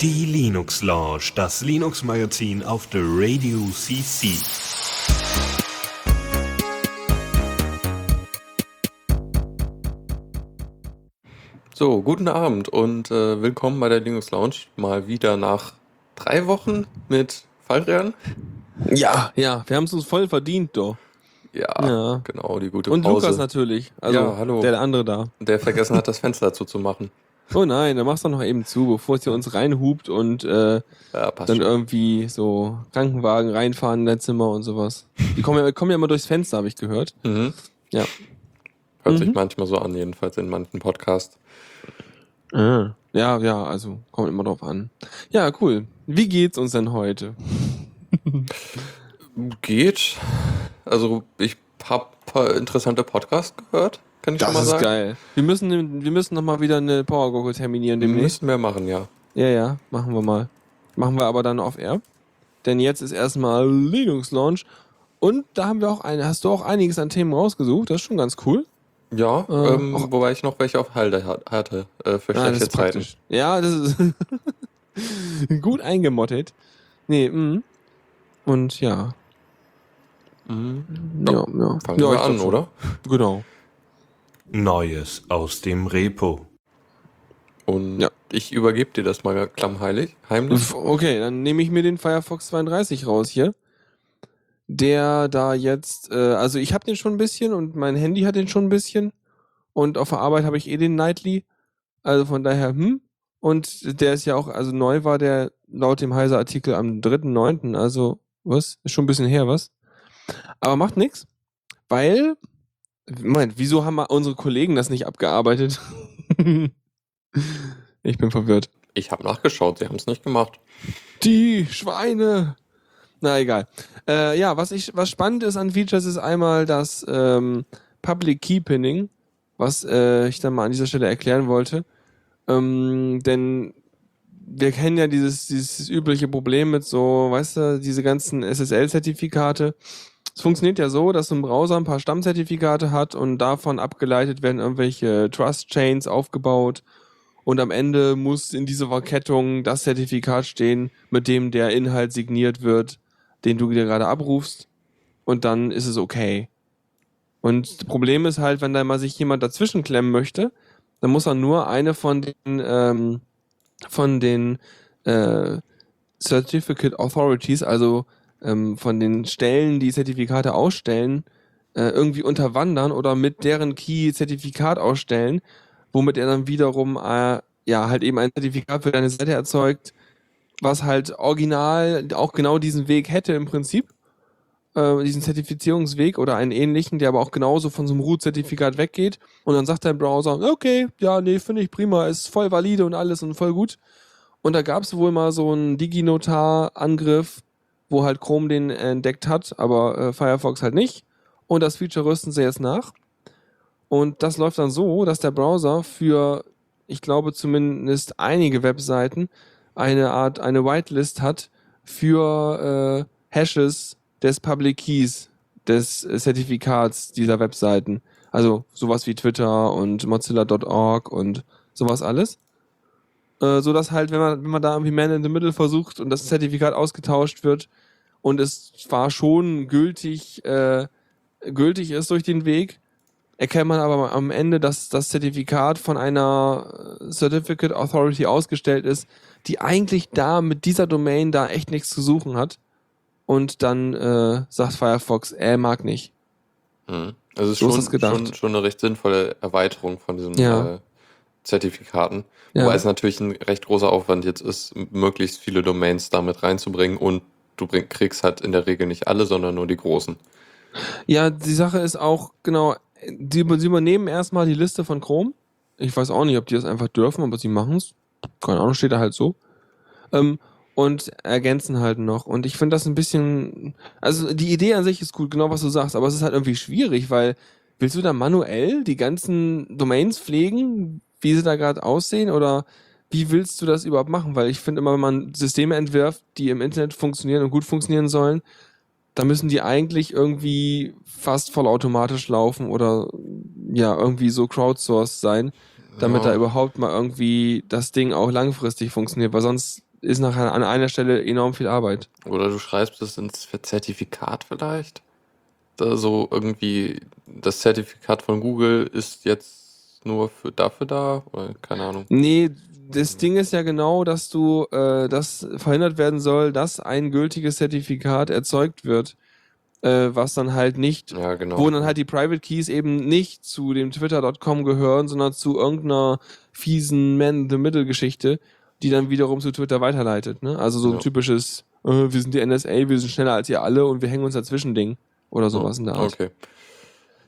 Die Linux Lounge, das Linux Magazin auf der Radio CC. So, guten Abend und äh, willkommen bei der Linux Lounge. Mal wieder nach drei Wochen mit Fallrehren. Ja, ja, wir haben es uns voll verdient, doch. Ja, Ja. genau, die gute Und Pause. Lukas natürlich. Also Ja, hallo. der andere da. Der vergessen hat, das Fenster dazu zu machen. Oh nein, dann machst du noch eben zu, bevor es hier uns reinhupt und äh, Ja, dann schon. irgendwie so Krankenwagen reinfahren in dein Zimmer und sowas. Die kommen ja, kommen ja immer durchs Fenster, habe ich gehört. Mhm. Ja. Hört sich Mhm. manchmal so an, jedenfalls in manchen Podcasts. Ah. Ja, ja, also kommt immer drauf an. Ja, cool. Wie geht's uns denn heute? Geht. Also, ich habe paar interessante Podcasts gehört, kann ich schon Das mal ist sagen. geil. Wir müssen, wir müssen noch mal wieder eine Power Gurgel terminieren demnächst. müssen wir machen, ja. Ja, ja, machen wir mal. Machen wir aber dann auf Air. Denn jetzt ist erstmal Linux Launch. Und da haben wir auch eine, hast du auch einiges an Themen rausgesucht. Das ist schon ganz cool. Ja, Äh, ähm, auch- wobei ich noch welche auf Halde hat- hatte äh, für Ah, das schlechte ist Zeiten. praktisch. Ja, das ist gut eingemottet. Nee, mh. Und ja. Mhm. Ja, ja. Fangen ja, wir an, oder? Genau. Neues aus dem Repo. Und Ja. ich übergebe dir das mal klammheilig, heimlich. Okay, dann nehme ich mir den Firefox 32 raus hier. Der da jetzt, äh, also ich habe den schon ein bisschen und mein Handy hat den schon ein bisschen. Und auf der Arbeit habe ich eh den Nightly. Also von daher, hm. Und der ist ja auch, also neu war der laut dem Heiser-Artikel am 3.9., also was? Ist schon ein bisschen her, was? Aber macht nix, weil, Moment, wieso haben unsere Kollegen das nicht abgearbeitet? ich bin verwirrt. Ich habe nachgeschaut, sie haben es nicht gemacht. Die Schweine. Na egal. Äh, ja, was ich, was spannend ist an Features ist einmal das ähm, Public Key Pinning, was äh, ich dann mal an dieser Stelle erklären wollte. Ähm, denn wir kennen ja dieses, dieses übliche Problem mit so, weißt du, diese ganzen SSL-Zertifikate. Es funktioniert ja so, dass ein Browser ein paar Stammzertifikate hat und davon abgeleitet werden irgendwelche Trust-Chains aufgebaut. Und am Ende muss in dieser Verkettung das Zertifikat stehen, mit dem der Inhalt signiert wird, den du dir gerade abrufst. Und dann ist es okay. Und das Problem ist halt, wenn da mal sich jemand dazwischen klemmen möchte, dann muss er nur eine von den, ähm, von den äh, Certificate Authorities, also ähm, von den Stellen, die Zertifikate ausstellen, äh, irgendwie unterwandern oder mit deren Key Zertifikat ausstellen, womit er dann wiederum äh, ja halt eben ein Zertifikat für deine Seite erzeugt, was halt original auch genau diesen Weg hätte im Prinzip, äh, diesen Zertifizierungsweg oder einen ähnlichen, der aber auch genauso von so einem Root-Zertifikat weggeht. Und dann sagt dein Browser, okay, ja, nee, finde ich prima, ist voll valide und alles und voll gut. Und da gab es wohl mal so einen Diginotar-Angriff, wo halt Chrome den entdeckt hat, aber äh, Firefox halt nicht. Und das Feature rüsten sie jetzt nach. Und das läuft dann so, dass der Browser für, ich glaube zumindest einige Webseiten, eine Art, eine Whitelist hat für äh, Hashes des Public Keys des Zertifikats dieser Webseiten. Also sowas wie Twitter und Mozilla.org und sowas alles. Äh, so dass halt, wenn man, wenn man da irgendwie Man in the Middle versucht und das Zertifikat ausgetauscht wird und es zwar schon gültig, äh, gültig ist durch den Weg, erkennt man aber am Ende, dass das Zertifikat von einer äh, Certificate Authority ausgestellt ist, die eigentlich da mit dieser Domain da echt nichts zu suchen hat. Und dann äh, sagt Firefox, er mag nicht. Mhm. Also es ist So ist schon, das gedacht. schon, schon eine recht sinnvolle Erweiterung von diesen Ja. äh, Zertifikaten. Ja. Wobei es natürlich ein recht großer Aufwand jetzt ist, möglichst viele Domains damit reinzubringen und du bring, kriegst halt in der Regel nicht alle, sondern nur die großen. Ja, die Sache ist auch, genau, sie übernehmen erstmal die Liste von Chrome. Ich weiß auch nicht, ob die das einfach dürfen, aber sie machen es. Keine Ahnung, steht da halt so. Ähm, und ergänzen halt noch. Und ich finde das ein bisschen, also die Idee an sich ist gut, genau was du sagst, aber es ist halt irgendwie schwierig, weil willst du da manuell die ganzen Domains pflegen, wie sie da gerade aussehen oder wie willst du das überhaupt machen? Weil ich finde immer, wenn man Systeme entwirft, die im Internet funktionieren und gut funktionieren sollen, da müssen die eigentlich irgendwie fast vollautomatisch laufen oder ja, irgendwie so crowdsourced sein. damit Ja. da überhaupt mal irgendwie das Ding auch langfristig funktioniert, weil sonst ist nachher an einer Stelle enorm viel Arbeit. Oder du schreibst es ins Zertifikat vielleicht. So irgendwie, das Zertifikat von Google ist jetzt nur für dafür da? Oder keine Ahnung. Nee, das Ding ist ja genau, dass du, äh, dass verhindert werden soll, dass ein gültiges Zertifikat erzeugt wird, äh, was dann halt nicht, Ja, genau. wo dann halt die Private Keys eben nicht zu dem Twitter.com gehören, sondern zu irgendeiner fiesen Man-in-the-Middle-Geschichte, die dann wiederum zu Twitter weiterleitet. Ne? Also so ein Ja. typisches, äh, wir sind die NSA, wir sind schneller als ihr alle und wir hängen uns dazwischen Ding. Oder sowas in der Art. Okay.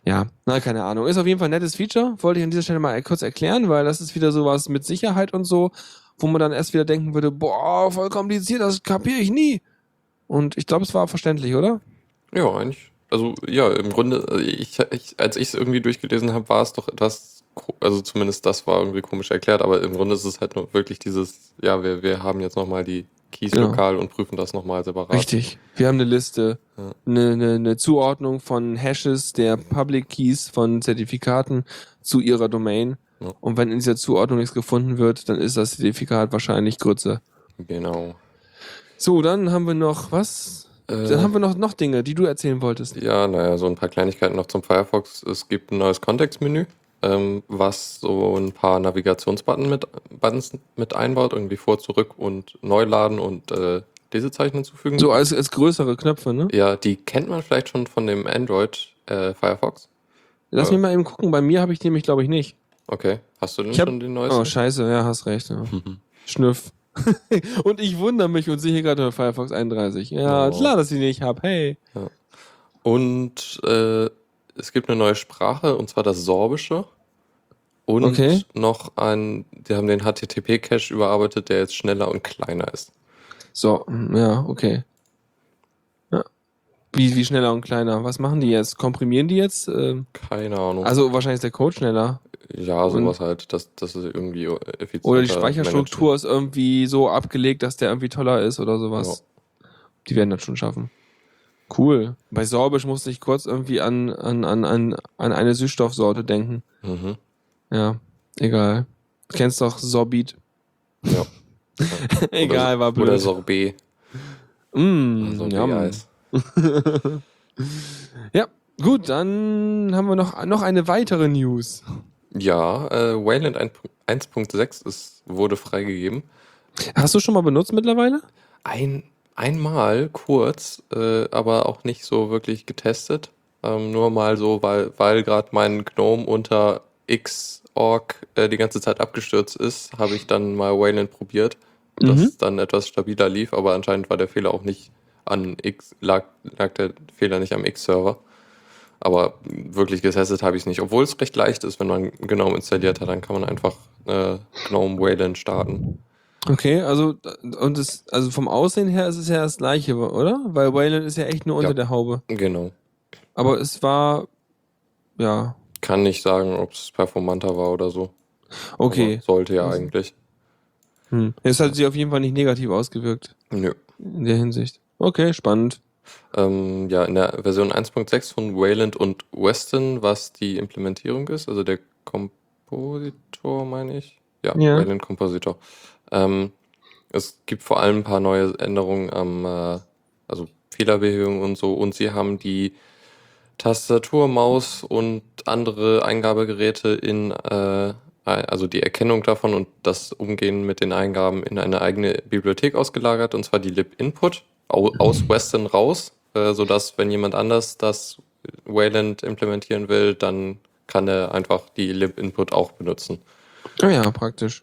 Ja, na, keine Ahnung. Ist auf jeden Fall ein nettes Feature. Wollte ich an dieser Stelle mal kurz erklären, weil das ist wieder sowas mit Sicherheit und so, wo man dann erst wieder denken würde, boah, voll kompliziert, das kapiere ich nie. Und ich glaube, es war verständlich, oder? Ja, eigentlich. Also ja, im Grunde, äh, ich, ich, als ich es irgendwie durchgelesen habe, war es doch etwas, also zumindest das war irgendwie komisch erklärt, aber im Grunde ist es halt nur wirklich dieses, ja, wir, wir haben jetzt nochmal die Keys Genau. lokal und prüfen das nochmal separat. Richtig. Wir haben eine Liste, Ja. eine, eine, eine Zuordnung von Hashes der Public Keys von Zertifikaten zu ihrer Domain. Ja. Und wenn in dieser Zuordnung nichts gefunden wird, dann ist das Zertifikat wahrscheinlich Grütze. Genau. So, dann haben wir noch was? Äh, Dann haben wir noch, noch Dinge, die du erzählen wolltest. Ja, naja, so ein paar Kleinigkeiten noch zum Firefox. Es gibt ein neues Kontextmenü, ähm, was so ein paar Navigationsbuttons mit, Buttons mit einbaut, irgendwie vor, zurück und neu laden und äh, Lesezeichen hinzufügen. So als, als größere Knöpfe, ne? ja, die kennt man vielleicht schon von dem Android äh, Firefox. Lass Ja. mich mal eben gucken. Bei mir habe ich die nämlich, glaube ich, nicht. Okay, hast du denn hab- schon den neuesten? Oh, scheiße. Ja, hast recht. Ja. Schnüff. und ich wundere mich und sehe hier gerade Firefox 31. Ja, Oh. klar, dass ich die nicht habe. Hey. Und äh, es gibt eine neue Sprache, und zwar das Sorbische. Und Okay. noch ein, die haben den HTTP-Cache überarbeitet, der jetzt schneller und kleiner ist. So, mm, ja, okay. Ja. Wie, wie schneller und kleiner? Was machen die jetzt? Komprimieren die jetzt? Ähm, Keine Ahnung. also wahrscheinlich ist der Code schneller. ja, sowas halt, dass das ist irgendwie effizient. Oder die Speicherstruktur ist irgendwie so abgelegt, dass der irgendwie toller ist oder sowas. Die werden das schon schaffen. Cool. Bei Sorbisch musste ich kurz irgendwie an, an, an, an, an eine Süßstoffsorte denken. Mhm. Ja, egal. Du kennst doch Sorbit. Ja. egal, war blöd. Oder Sorbet. Mm, Sorbet yum. Eis. Ja, gut, dann haben wir noch, noch eine weitere News. Ja, äh, Wayland 1 1.6 ist, wurde freigegeben. Hast du schon mal benutzt mittlerweile? Ein, einmal kurz, äh, aber auch nicht so wirklich getestet. Ähm, nur mal so, weil, weil gerade mein Gnome unter Xorg äh, die ganze Zeit abgestürzt ist, habe ich dann mal Wayland probiert, dass Mhm. es dann etwas stabiler lief, aber anscheinend war der Fehler auch nicht an X, lag, lag der Fehler nicht am X-Server. Aber wirklich getestet habe ich es nicht. Obwohl es recht leicht ist, wenn man Gnome installiert hat, dann kann man einfach äh, Gnome Wayland starten. Okay, also, und das, also vom Aussehen her ist es ja das gleiche, oder? Weil Wayland ist ja echt nur unter Ja. der Haube. Genau. Aber es war, ja, Kann nicht sagen, ob es performanter war oder so. okay. Aber sollte ja eigentlich. Hm. Es hat sich auf jeden Fall nicht negativ ausgewirkt Nö. in der Hinsicht. Okay, spannend. Ähm, ja, in der Version 1.6 von Wayland und Weston, was die Implementierung ist, also der Kompositor, meine ich. Ja, Ja. Wayland Kompositor. Ähm, es gibt vor allem ein paar neue Änderungen am, äh, also Fehlerbehebung und so. Und sie haben die Tastatur, Maus und andere Eingabegeräte in, äh, also die Erkennung davon und das Umgehen mit den Eingaben in eine eigene Bibliothek ausgelagert, und zwar die lib-input au aus Western raus, äh, sodass, wenn jemand anders das Wayland implementieren will, dann kann er einfach die lib-input auch benutzen. Ah ja, praktisch.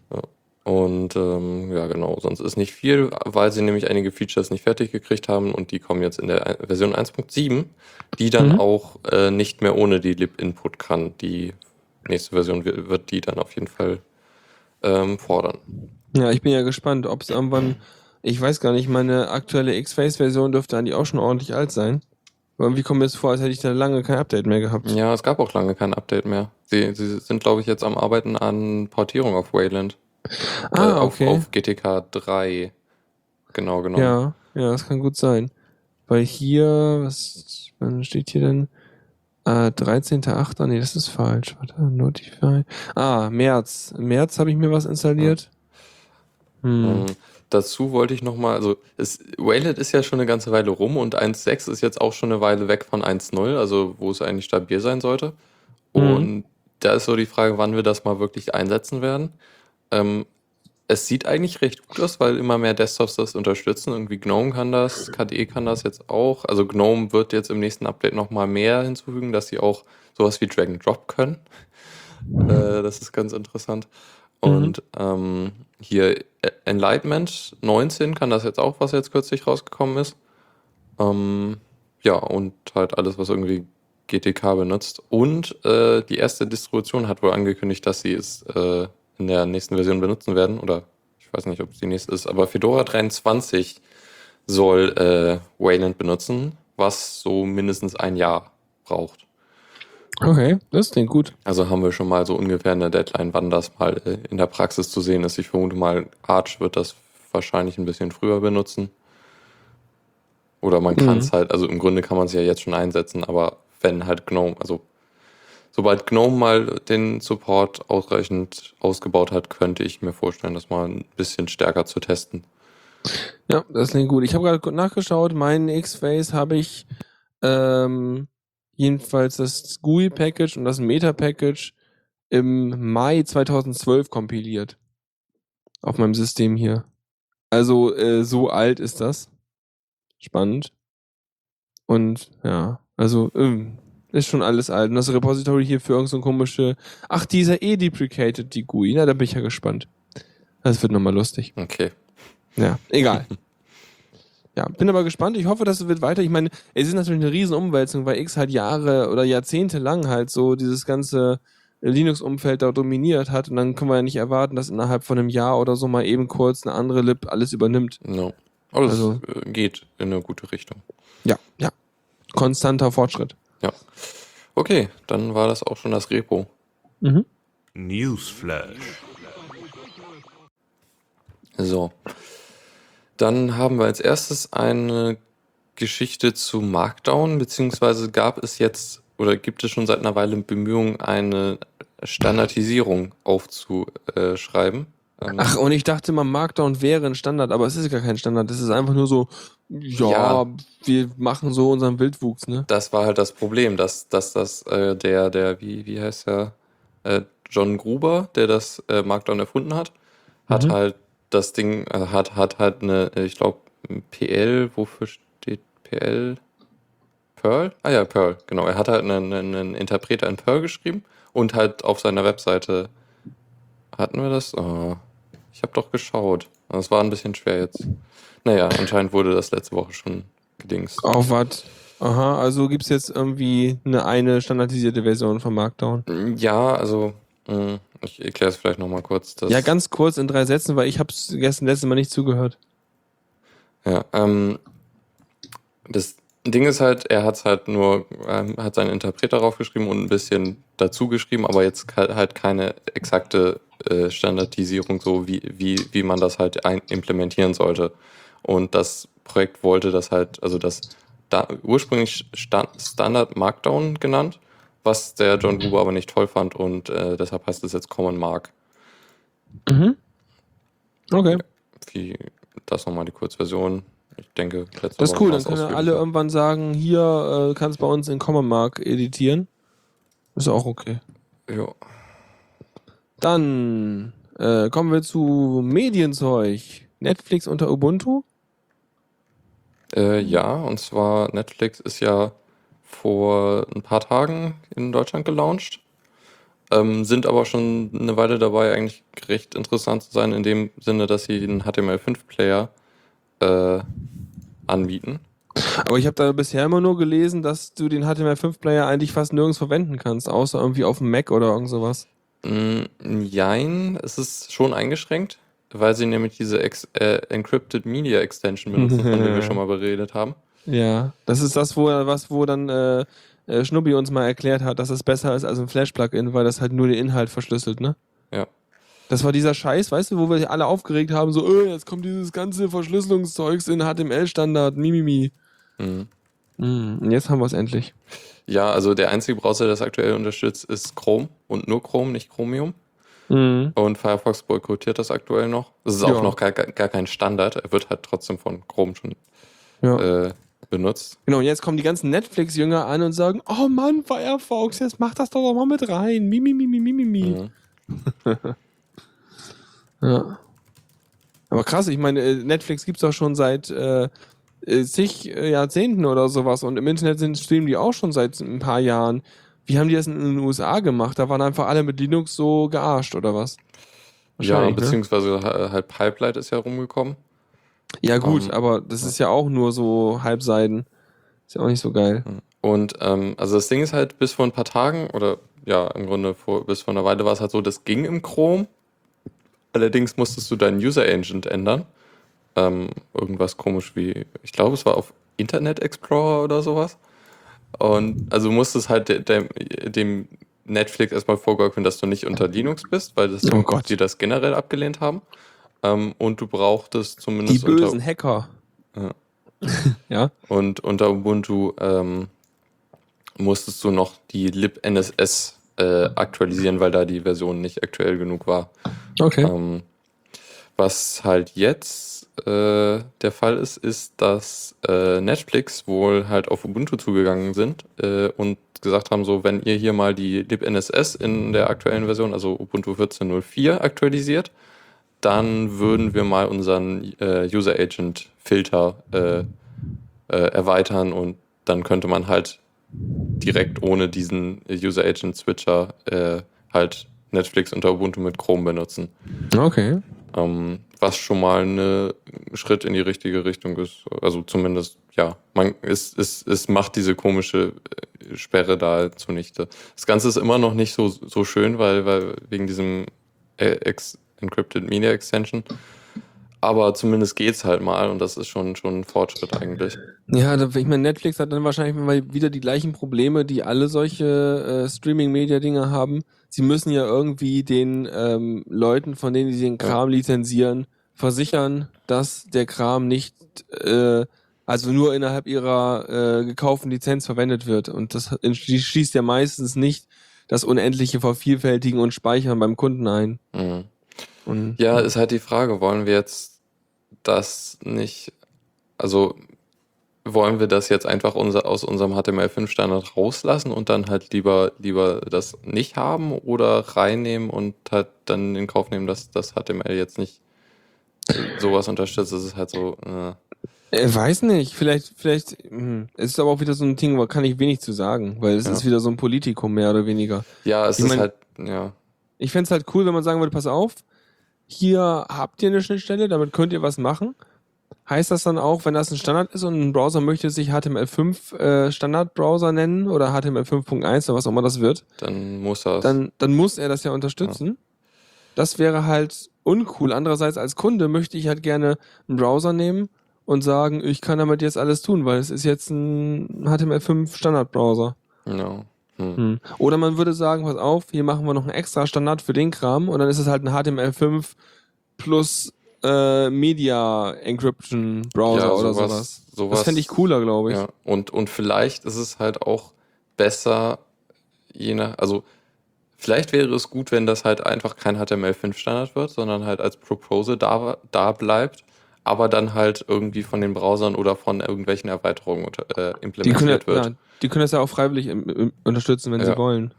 Und ähm, ja, genau, sonst ist nicht viel, weil sie nämlich einige Features nicht fertig gekriegt haben und die kommen jetzt in der Version 1.7, die dann Mhm. auch äh, nicht mehr ohne die lib-input kann. Die nächste Version wird, die dann auf jeden Fall ähm, fordern. Ja, ich bin ja gespannt, ob es irgendwann, ich weiß gar nicht, meine aktuelle X-Face-Version dürfte eigentlich auch schon ordentlich alt sein. Aber irgendwie kommt mir jetzt vor, als hätte ich da lange kein Update mehr gehabt. Ja, es gab auch lange kein Update mehr. Sie, sie sind, glaube ich, jetzt am Arbeiten an Portierung auf Wayland. Ah, äh, auf, okay. auf GTK 3. Genau, genau. Ja, ja, das kann gut sein. Weil hier, was wann steht hier denn? Äh, 13.8. Nee, das ist falsch. Warte, Notify. Ah, März. Im März habe ich mir was installiert. Hm. Ähm, dazu wollte ich nochmal, also es, Wayland ist ja schon eine ganze Weile rum und 1.6 ist jetzt auch schon eine Weile weg von 1.0, also wo es eigentlich stabil sein sollte. Mhm. Und da ist so die Frage, wann wir das mal wirklich einsetzen werden. Ähm, es sieht eigentlich recht gut aus, weil immer mehr Desktops das unterstützen. Irgendwie GNOME kann das, KDE kann das jetzt auch. Also GNOME wird jetzt im nächsten Update nochmal mehr hinzufügen, dass sie auch sowas wie Drag and Drop können. Äh, das ist ganz interessant. Und ähm, hier E- Enlightenment 19 kann das jetzt auch, was jetzt kürzlich rausgekommen ist. Ähm, ja, und halt alles, was irgendwie GTK benutzt. Und äh, die erste Distribution hat wohl angekündigt, dass sie es äh, in der nächsten Version benutzen werden. Oder ich weiß nicht, ob es die nächste ist, aber Fedora 23 soll äh, Wayland benutzen, was so mindestens ein Jahr braucht. Okay, das klingt gut. Also haben wir schon mal so ungefähr eine Deadline, wann das mal äh, in der Praxis zu sehen ist. Ich vermute mal, Arch wird das wahrscheinlich ein bisschen früher benutzen. Oder man kann es Mhm. halt, also im Grunde kann man es ja jetzt schon einsetzen, aber wenn halt GNOME, also sobald GNOME mal den Support ausreichend ausgebaut hat, könnte ich mir vorstellen, das mal ein bisschen stärker zu testen. Ja, das klingt gut. Ich habe gerade nachgeschaut, meinen X-Face habe ich ähm, jedenfalls das GUI-Package und das Meta-Package im Mai 2012 kompiliert. Auf meinem System hier. Also äh, so alt ist das. Spannend. Und ja, also ähm, ist schon alles alt. Und das Repository hier für irgend so komische... Ach, dieser eh deprecated, die GUI. Na, da bin ich ja gespannt. Das wird nochmal lustig. Okay. Ja, egal. ja, bin aber gespannt. Ich hoffe, das wird weiter. Ich meine, es ist natürlich eine riesen Umwälzung, weil X halt Jahre oder Jahrzehnte lang halt so dieses ganze Linux-Umfeld da dominiert hat. Und dann können wir ja nicht erwarten, dass innerhalb von einem Jahr oder so mal eben kurz eine andere Lib alles übernimmt. No. Aber es Also- äh, geht in eine gute Richtung. Ja, ja. Konstanter Fortschritt. Ja. Okay, dann war das auch schon das Repo. Mhm. Newsflash. So. Dann haben wir als erstes eine Geschichte zu Markdown, beziehungsweise gab es jetzt oder gibt es schon seit einer Weile Bemühungen, eine Standardisierung aufzuschreiben. Ähm, Ach, und ich dachte mal, Markdown wäre ein Standard, aber es ist gar kein Standard. Es ist einfach nur so, ja, Ja. wir machen so unseren Wildwuchs, ne? das war halt das Problem, dass, dass das äh, der, der, wie, wie heißt der, äh, John Gruber, der das äh, Markdown erfunden hat, hat Mhm. halt das Ding, äh, hat, hat halt eine, äh, ich glaube, PL, wofür steht PL? Perl? Ah ja, Perl, genau. Er hat halt einen, einen, einen Interpreter in Perl geschrieben und halt auf seiner Webseite hatten wir das? Oh, ich habe doch geschaut. Das war ein bisschen schwer jetzt. Naja, anscheinend wurde das letzte Woche schon gedings. Auf was? Aha, also gibt's jetzt irgendwie eine, eine standardisierte Version von Markdown. Ja, also mh, ich erkläre es vielleicht nochmal kurz. Dass, Ja, ganz kurz in drei Sätzen, weil ich hab's gestern letztes Mal nicht zugehört. Ja, ähm, das Ding ist halt, er hat halt nur, ähm, hat seinen Interpreter draufgeschrieben und ein bisschen dazu geschrieben, aber jetzt halt keine exakte äh, Standardisierung, so wie, wie, wie man das halt implementieren sollte. Und das Projekt wollte das halt, also das da, ursprünglich Stand, Standard Markdown genannt, was der John Gruber aber nicht toll fand und äh, deshalb heißt es jetzt Common Mark. Mhm. Okay. Wie, das nochmal die Kurzversion. Ich denke, Das ist cool, dann können alle irgendwann sagen, hier äh, kannst bei uns in Common Mark editieren. Ist auch okay. Ja. Dann äh, kommen wir zu Medienzeug. Netflix unter Ubuntu. Äh, ja, und zwar Netflix ist ja vor ein paar Tagen in Deutschland gelauncht. Ähm, sind aber schon eine Weile dabei, eigentlich recht interessant zu sein, in dem Sinne, dass sie den HTML5-Player äh, anbieten. Aber ich habe da bisher immer nur gelesen, dass du den HTML5-Player eigentlich fast nirgends verwenden kannst, außer irgendwie auf dem Mac oder irgend sowas. Mm, jein, es ist schon eingeschränkt, weil sie nämlich diese Ex äh, Encrypted Media Extension benutzen, von der wir schon mal beredet haben. Ja, das ist das, wo was, wo dann äh, äh, Schnubbi uns mal erklärt hat, dass es besser ist als ein Flash-Plugin, weil das halt nur den Inhalt verschlüsselt, ne? Ja. Das war dieser Scheiß, weißt du, wo wir alle aufgeregt haben, so, äh, jetzt kommt dieses ganze Verschlüsselungszeugs in HTML-Standard, mimimi. Mhm. Mm, und jetzt haben wir es endlich. Ja, also der einzige Browser, der das aktuell unterstützt, ist Chrome und nur Chrome, nicht Chromium. Mhm. Und Firefox boykottiert das aktuell noch. Das ist Ja. auch noch gar, gar kein Standard. Er wird halt trotzdem von Chrome schon Ja. äh, benutzt. Genau, und jetzt kommen die ganzen Netflix-Jünger an und sagen, oh Mann, Firefox, jetzt mach das doch mal mit rein. Mi, mi, mi, mi, mi, mi. Mhm. Ja. Aber krass, ich meine, äh, Netflix gibt's doch schon seit äh, äh, zig äh, Jahrzehnten oder sowas und im Internet sind streamen die auch schon seit ein paar Jahren. Wie haben die das in den USA gemacht? Da waren einfach alle mit Linux so gearscht oder was? Ja, ne? beziehungsweise ha- halt Pipelight ist ja rumgekommen. Ja gut, Ähm, aber das ist ja auch nur so Halbseiden. Ist ja auch nicht so geil. Und ähm, also das Ding ist halt, bis vor ein paar Tagen oder ja, im Grunde vor, bis vor einer Weile war es halt so, das ging im Chrome. Allerdings musstest du deinen User Agent ändern. Ähm, irgendwas komisch wie, ich glaube, es war auf Internet Explorer oder sowas. Und also musstest halt de, dem, dem Netflix erstmal vorgaukeln, dass du nicht unter Linux bist, weil das Oh die das generell abgelehnt haben. Ähm, und du brauchtest Die zumindest bösen unter, Hacker. Ja. ja. und unter Ubuntu ähm, musstest du noch die libNSS äh, aktualisieren, weil da die Version nicht aktuell genug war. Okay. Ähm, was halt jetzt äh, der Fall ist, ist, dass äh, Netflix wohl halt auf Ubuntu zugegangen sind äh, und gesagt haben, so wenn ihr hier mal die libNSS in der aktuellen Version, also Ubuntu 14.04 aktualisiert, dann würden wir mal unseren äh, User Agent Filter äh, äh, erweitern und dann könnte man halt direkt ohne diesen User Agent Switcher äh, halt Netflix unter Ubuntu mit Chrome benutzen. Okay. Ähm, was schon mal ein Schritt in die richtige Richtung ist. Also zumindest, ja, man, es, es, es macht diese komische äh, Sperre da zunichte. Das Ganze ist immer noch nicht so, so schön, weil, weil wegen diesem äh, Ex Encrypted Media Extension. Aber zumindest geht's halt mal und das ist schon, schon ein Fortschritt eigentlich. Ja, ich meine, Netflix hat dann wahrscheinlich mal wieder die gleichen Probleme, die alle solche äh, Streaming-Media-Dinger haben. Sie müssen ja irgendwie den ähm, Leuten, von denen sie den Kram lizenzieren, versichern, dass der Kram nicht, äh, also nur innerhalb ihrer äh, gekauften Lizenz verwendet wird. Und das schließt ja meistens nicht das unendliche Vervielfältigen und Speichern beim Kunden ein. Mhm. Und Ja, ist halt die Frage, wollen wir jetzt das nicht, also wollen wir das jetzt einfach unser, aus unserem HTML5-Standard rauslassen und dann halt lieber, lieber das nicht haben oder reinnehmen und halt dann in Kauf nehmen, dass das HTML jetzt nicht sowas unterstützt? Das ist halt so, äh, Ich weiß nicht, vielleicht, vielleicht, hm, es ist aber auch wieder so ein Ding, wo kann ich wenig zu sagen, weil es Ja. ist wieder so ein Politikum mehr oder weniger. ja, es Ich ist mein- halt, ja, Ich fänd's halt cool, wenn man sagen würde, pass auf, hier habt ihr eine Schnittstelle, damit könnt ihr was machen. Heißt das dann auch, wenn das ein Standard ist und ein Browser möchte sich HTML5 äh, Standardbrowser nennen oder HTML5.1 oder was auch immer das wird, dann muss er dann, dann muss er das ja unterstützen. Das wäre halt uncool. Andererseits als Kunde möchte ich halt gerne einen Browser nehmen und sagen, ich kann damit jetzt alles tun, weil es ist jetzt ein HTML5 Standardbrowser. Ja. Hm. Hm. Oder man würde sagen, pass auf, hier machen wir noch einen extra Standard für den Kram und dann ist es halt ein HTML5 plus äh, Media Encryption Browser Ja, oder sowas- sowas. sowas- das fände ich cooler, glaube ich. Ja, und, und vielleicht ist es halt auch besser, je nach, also vielleicht wäre es gut, wenn das halt einfach kein HTML5-Standard wird, sondern halt als Proposal da, da bleibt, aber dann halt irgendwie von den Browsern oder von irgendwelchen Erweiterungen äh, können, implementiert ja, wird. ja, die können das ja auch freiwillig im, im, unterstützen, wenn Ja. sie wollen.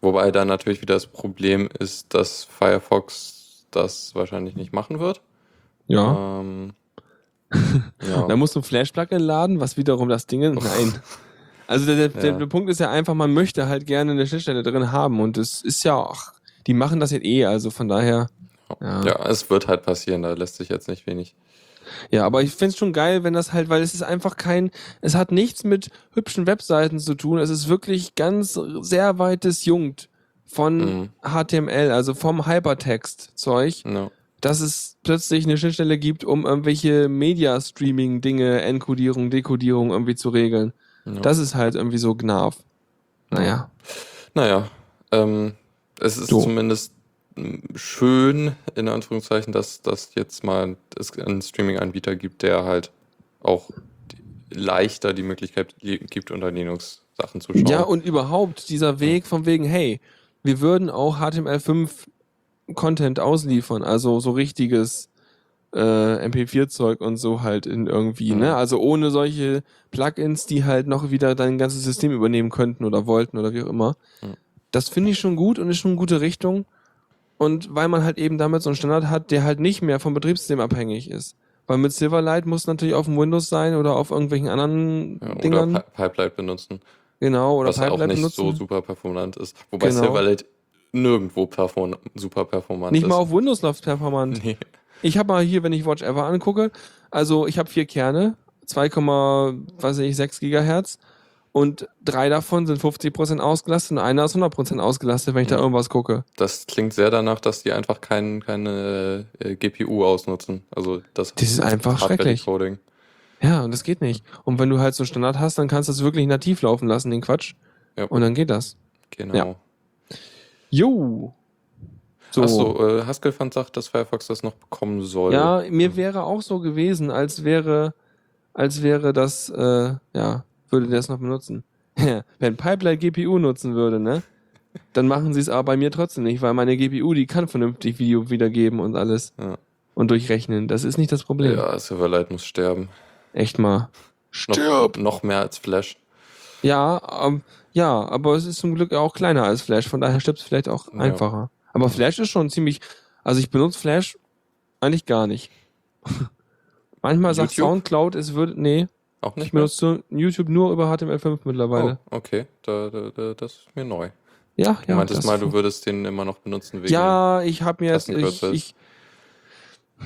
Wobei dann natürlich wieder das Problem ist, dass Firefox das wahrscheinlich nicht machen wird. Ja. Ähm, ja. Da musst du ein Flash-Plugin laden, was wiederum das Ding. Nein. Also der, der, Ja. der Punkt ist ja einfach, man möchte halt gerne eine Schnittstelle drin haben und es ist ja auch, die machen das jetzt eh, also von daher. Ja. ja, es wird halt passieren, da lässt sich jetzt nicht wenig. Ja, aber ich find's schon geil, wenn das halt, weil es ist einfach kein, es hat nichts mit hübschen Webseiten zu tun. Es ist wirklich ganz sehr weit disjunkt von Mhm. HTML, also vom Hypertext-Zeug, Ja. dass es plötzlich eine Schnittstelle gibt, um irgendwelche Media-Streaming-Dinge, Enkodierung, Dekodierung irgendwie zu regeln. Ja. Das ist halt irgendwie so Gnarf. Naja. Naja, ähm, es ist So. zumindest schön, in Anführungszeichen, dass dass jetzt mal es einen Streaming-Anbieter gibt, der halt auch leichter die Möglichkeit li- gibt, unter Linux Sachen zu schauen. Ja, und überhaupt dieser Weg von wegen, hey, wir würden auch HTML5 Content ausliefern, also so richtiges äh, MP4-Zeug und so halt in irgendwie, Mhm. ne? Also ohne solche Plugins, die halt noch wieder dein ganzes System übernehmen könnten oder wollten oder wie auch immer. Mhm. Das finde ich schon gut und ist schon eine gute Richtung. Und weil man halt eben damit so einen Standard hat, der halt nicht mehr vom Betriebssystem abhängig ist. Weil mit Silverlight muss natürlich auf dem Windows sein oder auf irgendwelchen anderen Ja, oder Dingern. Pi Pipeline benutzen, genau, oder was auch Pipeline nicht benutzen. so super performant ist. Wobei Genau. Silverlight nirgendwo perform super performant nicht ist. mal auf Windows läuft performant. Nee. Ich habe mal hier, wenn ich Watch Ever angucke, also ich habe vier Kerne, 2,6 Gigahertz und drei davon sind 50% ausgelastet und einer ist 100% ausgelastet, wenn ich da Ja. irgendwas gucke. Das klingt sehr danach, dass die einfach kein, keine äh, GPU ausnutzen. Also das, Das ist einfach schrecklich. Hardware-Decoding. Ja, und das geht nicht. Und wenn du halt so einen Standard hast, dann kannst du das wirklich nativ laufen lassen, den Quatsch. Ja. Und dann geht das. Genau. Ja. Jo. So. Achso, äh, Haskell-Fund sagt, dass Firefox das noch bekommen soll. Ja, mir wäre auch so gewesen, als wäre, als wäre das, äh, ja, würde der es noch benutzen. Wenn Pipeline GPU nutzen würde, ne? Dann machen sie es aber bei mir trotzdem nicht, weil meine GPU, die kann vernünftig Video wiedergeben und alles. Ja. Und durchrechnen. Das ist nicht das Problem. Ja, Silverlight muss sterben. Echt mal. Noch, noch mehr als Flash. Ja, ähm, ja, aber es ist zum Glück auch kleiner als Flash, von daher stirbt es vielleicht auch Ja. einfacher. Aber Flash ist schon ziemlich, also ich benutze Flash eigentlich gar nicht. Manchmal sagt YouTube? Soundcloud, es würde, nee, Auch ich nicht mehr? benutze YouTube nur über HTML5 mittlerweile. Oh, okay, da, da, da, das ist mir neu. Ja, Du ja. meintest das- mal, du würdest den immer noch benutzen wegen. ja, ich habe mir jetzt, ich, ich,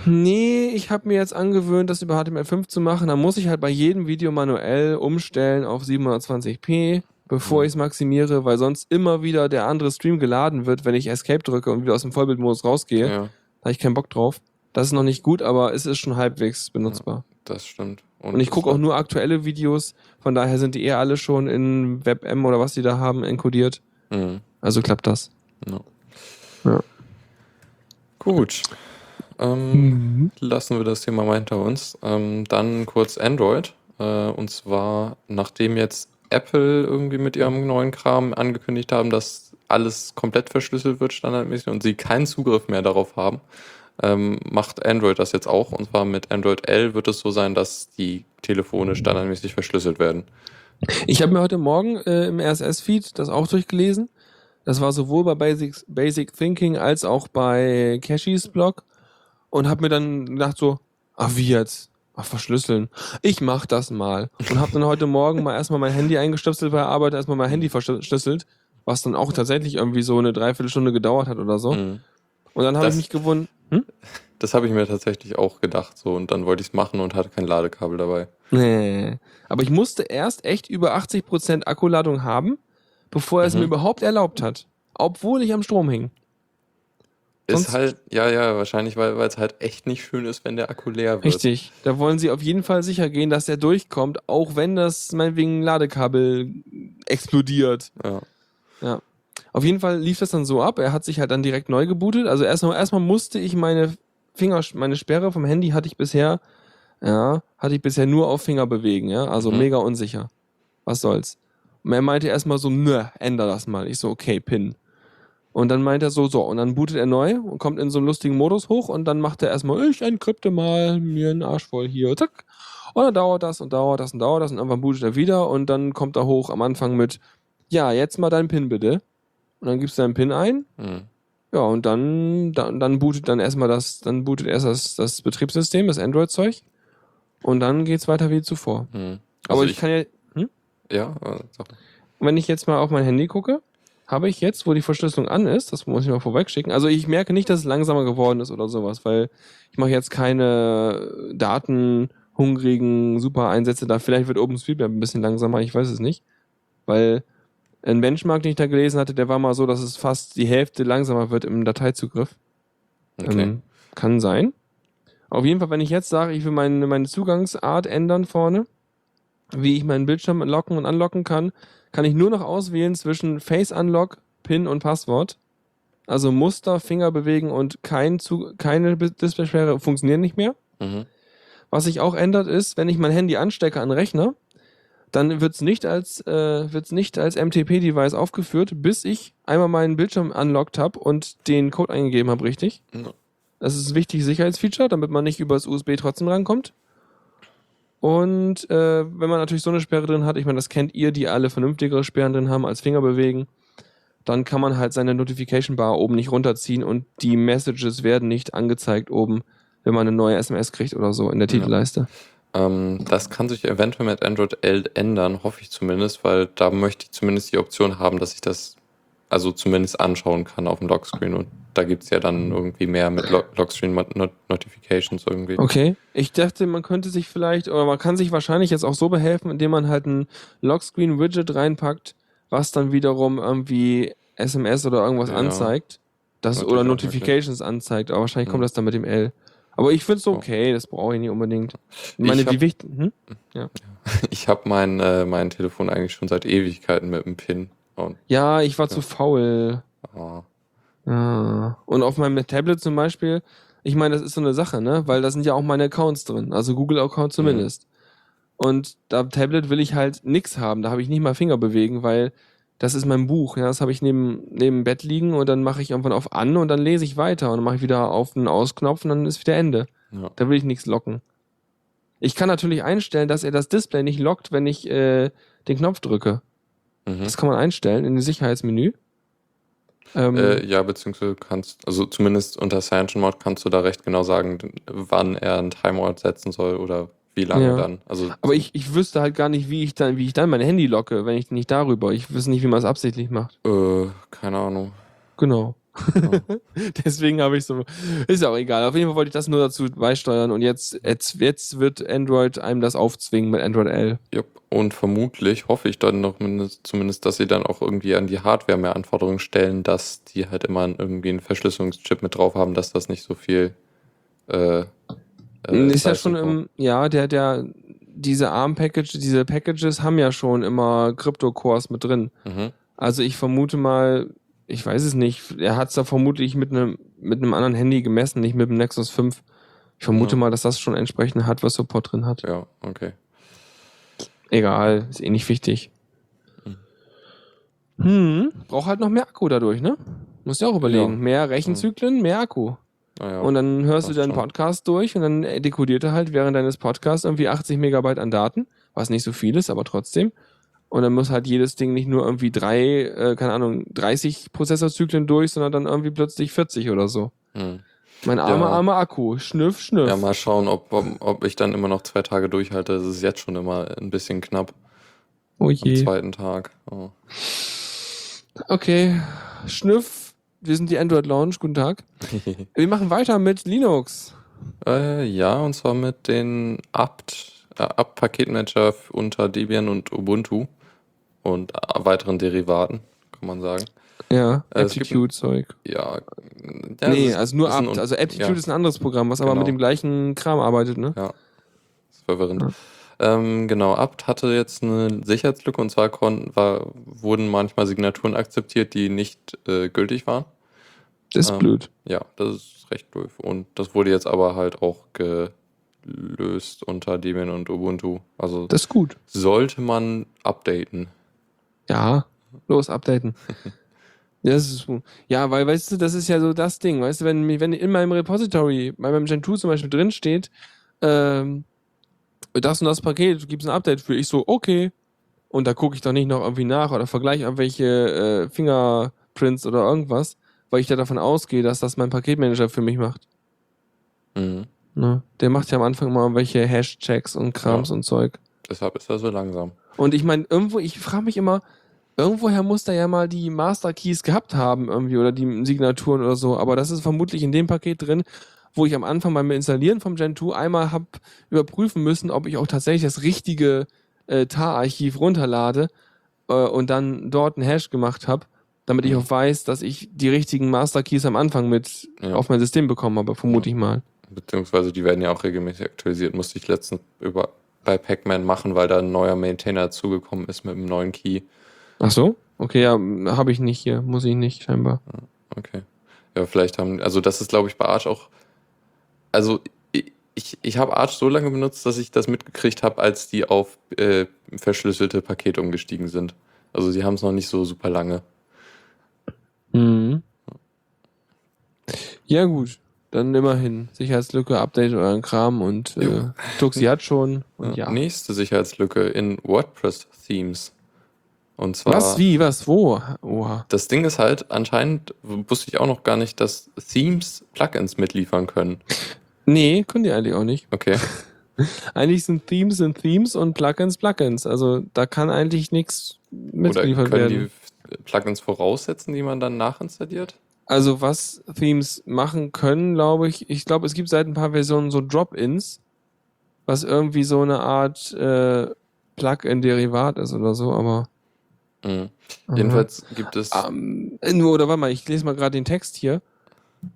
nee, ich habe mir jetzt angewöhnt, das über HTML5 zu machen. Da muss ich halt bei jedem Video manuell umstellen auf 720p, bevor Mhm. ich es maximiere, weil sonst immer wieder der andere Stream geladen wird, wenn ich Escape drücke und wieder aus dem Vollbildmodus rausgehe. ja, Da habe ich keinen Bock drauf. Das ist noch nicht gut, aber es ist schon halbwegs benutzbar. das stimmt. Und ich gucke auch nur aktuelle Videos, von daher sind die eher alle schon in WebM oder was die da haben enkodiert. Mhm. Also klappt das. Ja. Ja. Gut. Ähm, Lassen wir das Thema mal hinter uns. Ähm, dann kurz Android. Äh, und zwar, nachdem jetzt Apple irgendwie mit ihrem neuen Kram angekündigt haben, dass alles komplett verschlüsselt wird, standardmäßig, und sie keinen Zugriff mehr darauf haben, ähm, macht Android das jetzt auch. Und zwar mit Android L wird es so sein, dass die Telefone standardmäßig verschlüsselt werden. Ich habe mir heute Morgen äh, im RSS-Feed das auch durchgelesen. Das war sowohl bei Basic, Basic Thinking als auch bei Cashys Blog. Und habe mir dann gedacht so, ach wie jetzt? Ach, verschlüsseln. Ich mach das mal. Und habe dann heute Morgen mal erstmal mein Handy eingestöpselt bei der Arbeit, erstmal mein Handy verschlüsselt, was dann auch tatsächlich irgendwie so eine Dreiviertelstunde gedauert hat oder so. Mhm. Und dann habe ich mich gewundert, hm? Das habe ich mir tatsächlich auch gedacht. So, und dann wollte ich es machen und hatte kein Ladekabel dabei. Nee. Aber ich musste erst echt über 80% Akkuladung haben, bevor er es Mhm. mir überhaupt erlaubt hat. Obwohl ich am Strom hing. Sonst- Ist halt, ja, ja, wahrscheinlich, weil es halt echt nicht schön ist, wenn der Akku leer wird. Richtig. Da wollen sie auf jeden Fall sicher gehen, dass der durchkommt, auch wenn das meinetwegen Ladekabel explodiert. Ja. Ja. Auf jeden Fall lief das dann so ab. Er hat sich halt dann direkt neu gebootet. Also erstmal, erstmal musste ich meine Finger, meine Sperre vom Handy hatte ich bisher, ja, hatte ich bisher nur auf Finger bewegen, ja. Also Mhm. mega unsicher. Was soll's. Und er meinte erstmal so, nö, änder das mal. Ich so, okay, Pin. Und dann meint er so, so, und dann bootet er neu und kommt in so einen lustigen Modus hoch und dann macht er erstmal, ich encrypte mal mir einen Arsch voll hier, zack. Und dann dauert das und dauert das und dauert das und irgendwann bootet er wieder und dann kommt er hoch am Anfang mit, ja, jetzt mal deinen Pin bitte. Und dann gibst du deinen Pin ein. Mhm. Ja, und dann, dann, dann bootet dann erstmal das, dann bootet erst das, das Betriebssystem, das Android-Zeug. Und dann geht's weiter wie zuvor. Mhm. Aber Also ich, kann ja, hm? Ja, äh, sag. wenn ich jetzt mal auf mein Handy gucke, habe ich jetzt, wo die Verschlüsselung an ist, das muss ich mal vorwegschicken. Also ich merke nicht, dass es langsamer geworden ist oder sowas, weil ich mache jetzt keine datenhungrigen Super-Einsätze da. Vielleicht wird OpenStreetMap ein bisschen langsamer, ich weiß es nicht. Weil ein Benchmark, den ich da gelesen hatte, der war mal so, dass es fast die Hälfte langsamer wird im Dateizugriff. Okay. Ähm, kann sein. Auf jeden Fall, wenn ich jetzt sage, ich will meine, meine Zugangsart ändern vorne, wie ich meinen Bildschirm locken und unlocken kann, kann ich nur noch auswählen zwischen Face Unlock, PIN und Passwort. Also Muster, Finger bewegen und kein Zu keine Displaysperre funktionieren nicht mehr. Mhm. Was sich auch ändert ist, wenn ich mein Handy anstecke an Rechner, dann wird's nicht als äh, wird's nicht als MTP-Device aufgeführt, bis ich einmal meinen Bildschirm unlocked habe und den Code eingegeben habe, richtig? Ja. Das ist ein wichtiges Sicherheitsfeature, damit man nicht über das USB trotzdem rankommt. Und äh, wenn man natürlich so eine Sperre drin hat, ich meine, das kennt ihr, die alle vernünftigere Sperren drin haben als Finger bewegen, dann kann man halt seine Notification Bar oben nicht runterziehen und die Messages werden nicht angezeigt oben, wenn man eine neue SMS kriegt oder so in der Ja. Ähm, das kann sich eventuell mit Android 11 ändern, hoffe ich zumindest, weil da möchte ich zumindest die Option haben, dass ich das also zumindest anschauen kann auf dem Lockscreen. Und da gibt es ja dann irgendwie mehr mit Lo Lockscreen Not Notifications irgendwie. Okay. Ich dachte, man könnte sich vielleicht, oder man kann sich wahrscheinlich jetzt auch so behelfen, indem man halt ein Lockscreen-Widget reinpackt, was dann wiederum irgendwie SMS oder irgendwas Ja. anzeigt. Das, oder Notifications anzeigt, aber wahrscheinlich Hm. kommt das dann mit dem L. Aber ich finde es Ja. okay, das brauche ich nicht unbedingt. Ich meine, Ich hab- die wichtigen. Hm? Ich habe mein, äh, mein Telefon eigentlich schon seit Ewigkeiten mit einem Pin. Und, Ja, ich war Ja. zu faul. ah, Ja. Und auf meinem Tablet zum Beispiel, ich meine, das ist so eine Sache, ne? Weil da sind ja auch meine Accounts drin, also Google-Account zumindest. Und da Tablet will ich halt nix haben, da habe ich nicht mal Finger bewegen, weil das ist mein Buch, ja, das habe ich neben, neben dem Bett liegen und dann mache ich irgendwann auf an und dann lese ich weiter und dann mache ich wieder auf den Ausknopf und dann ist wieder Ende. ja. Da will ich nichts locken. Ich kann natürlich einstellen, dass er das Display nicht lockt, wenn ich äh, den Knopf drücke. Mhm. Das kann man einstellen in dem Sicherheitsmenü. Ähm, Äh, ja, beziehungsweise kannst, also zumindest unter Cyanogen Mod kannst du da recht genau sagen, wann er einen Timeout setzen soll oder wie lange Ja. dann. Also Aber ich, ich wüsste halt gar nicht, wie ich dann, wie ich dann mein Handy locke, wenn ich nicht darüber. Ich wüsste nicht, wie man es absichtlich macht. äh, keine Ahnung. Genau. Ja. Deswegen habe ich so. Ist ja auch egal. Auf jeden Fall wollte ich das nur dazu beisteuern und jetzt, jetzt, jetzt wird Android einem das aufzwingen mit Android L. Jupp. Und vermutlich hoffe ich dann noch mindest, zumindest, dass sie dann auch irgendwie an die Hardware mehr Anforderungen stellen, dass die halt immer irgendwie einen Verschlüsselungschip mit drauf haben, dass das nicht so viel äh, äh, ist ja schon im, ja, der, der, diese ARM-Package, diese Packages haben ja schon immer Crypto-Cores mit drin. Mhm. Also ich vermute mal, ich weiß es nicht, er hat es da vermutlich mit einem mit einem anderen Handy gemessen, nicht mit dem Nexus 5. Ich vermute Ja. mal, dass das schon entsprechend Hardware-Support drin hat. Ja, okay. Egal, ist eh nicht wichtig. Hm, braucht halt noch mehr Akku dadurch, ne? Musst du auch überlegen. Ja. Mehr Rechenzyklen, mehr Akku. Naja. Und dann hörst du deinen schon. Podcast durch und dann dekodiert er halt während deines Podcasts irgendwie 80 Megabyte an Daten, was nicht so viel ist, aber trotzdem. Und dann muss halt jedes Ding nicht nur irgendwie drei, äh, keine Ahnung, 30 Prozessorzyklen durch, sondern dann irgendwie plötzlich 40 oder so. Hm. Mein armer, Ja. armer Akku. Schnüff, schnüff. Ja, mal schauen, ob, ob, ob ich dann immer noch zwei Tage durchhalte. Das ist jetzt schon immer ein bisschen knapp oh am je. zweiten Tag. Oh. Okay. Schnüff. Wir sind die Android Lounge. Guten Tag. Wir machen weiter mit Linux. äh, ja, und zwar mit den apt, äh, apt-Paketmanager unter Debian und Ubuntu und weiteren Derivaten, kann man sagen. Ja, Äh, Aptitude-Zeug. Ja, ja nee, das ist- also nur Apt. Also Aptitude ja. ist ein anderes Programm, was aber Genau. mit dem gleichen Kram arbeitet, ne? Ja, ist verwirrend. Ja. Ähm, genau, Apt hatte jetzt eine Sicherheitslücke und zwar kon war, wurden manchmal Signaturen akzeptiert, die nicht äh, gültig waren. Das ist Ähm, blöd. Ja, das ist recht doof. Und das wurde jetzt aber halt auch gelöst unter Debian und Ubuntu. Also Das ist gut. sollte man updaten. Ja, los, updaten. Ja, ist, ja, weil, weißt du, das ist ja so das Ding, weißt du, wenn, wenn in meinem Repository, bei meinem Gentoo zum Beispiel drin steht, ähm, das und das Paket, gibt es ein Update für, ich so, okay. Und da gucke ich doch nicht noch irgendwie nach oder vergleiche irgendwelche äh, Fingerprints oder irgendwas, weil ich da davon ausgehe, dass das mein Paketmanager für mich macht. Mhm. Ne? Der macht ja am Anfang mal irgendwelche Hash-Checks und Krams Ja. und Zeug. Deshalb ist er so langsam. Und ich meine, irgendwo, ich frage mich immer, irgendwoher muss der ja mal die Master Keys gehabt haben, irgendwie, oder die Signaturen oder so. Aber das ist vermutlich in dem Paket drin, wo ich am Anfang beim Installieren vom Gen 2 einmal habe überprüfen müssen, ob ich auch tatsächlich das richtige äh, TAR-Archiv runterlade äh, und dann dort einen Hash gemacht habe, damit ich Mhm. auch weiß, dass ich die richtigen Master Keys am Anfang mit Ja. auf mein System bekommen habe, vermute ich mal. Beziehungsweise die werden ja auch regelmäßig aktualisiert. Musste ich letztens über, bei Pac-Man machen, weil da ein neuer Maintainer dazugekommen ist mit einem neuen Key. Ach so? Okay, ja, habe ich nicht hier, muss ich nicht, scheinbar. Okay. Ja, vielleicht haben, also das ist, glaube ich, bei Arch auch, also ich, ich, habe Arch so lange benutzt, dass ich das mitgekriegt habe, als die auf äh, verschlüsselte Pakete umgestiegen sind. Also sie haben es noch nicht so super lange. Mhm. Ja, gut. Dann immerhin. Sicherheitslücke, update euren Kram und äh. Tuxi hat schon. Und ja. Nächste Sicherheitslücke in WordPress-Themes. Und zwar. Was, wie, was, wo? Oha. Das Ding ist halt, anscheinend wusste ich auch noch gar nicht, dass Themes Plugins mitliefern können. Nee, können die eigentlich auch nicht. Okay. Eigentlich sind Themes sind Themes und Plugins Plugins. Also da kann eigentlich nichts Oder mitgeliefert können werden. die Plugins voraussetzen, die man dann nachinstalliert? Also was Themes machen können, glaube ich, ich glaube, es gibt seit ein paar Versionen so Drop-ins, was irgendwie so eine Art äh, Plugin-Derivat ist oder so, aber Mhm. Aha. Jedenfalls gibt es. Ähm, oder warte mal, ich lese mal gerade den Text hier.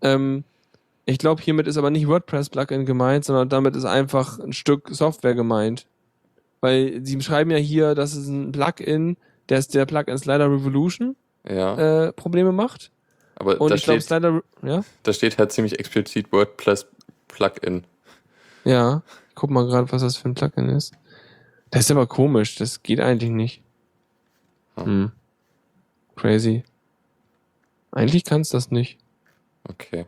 Ähm, ich glaube, hiermit ist aber nicht WordPress-Plugin gemeint, sondern damit ist einfach ein Stück Software gemeint. Weil sie schreiben ja hier, dass es ein Plugin, der ist der Plugin Slider Revolution ja, äh, Probleme macht. aber Und da ich glaube, steht, Slider, ja, da steht halt ziemlich explizit WordPress Plugin. ja, ich guck mal gerade, was das für ein Plugin ist. Das ist aber komisch, das geht eigentlich nicht. Hm. Hm. Crazy. Eigentlich kann es das nicht. Okay.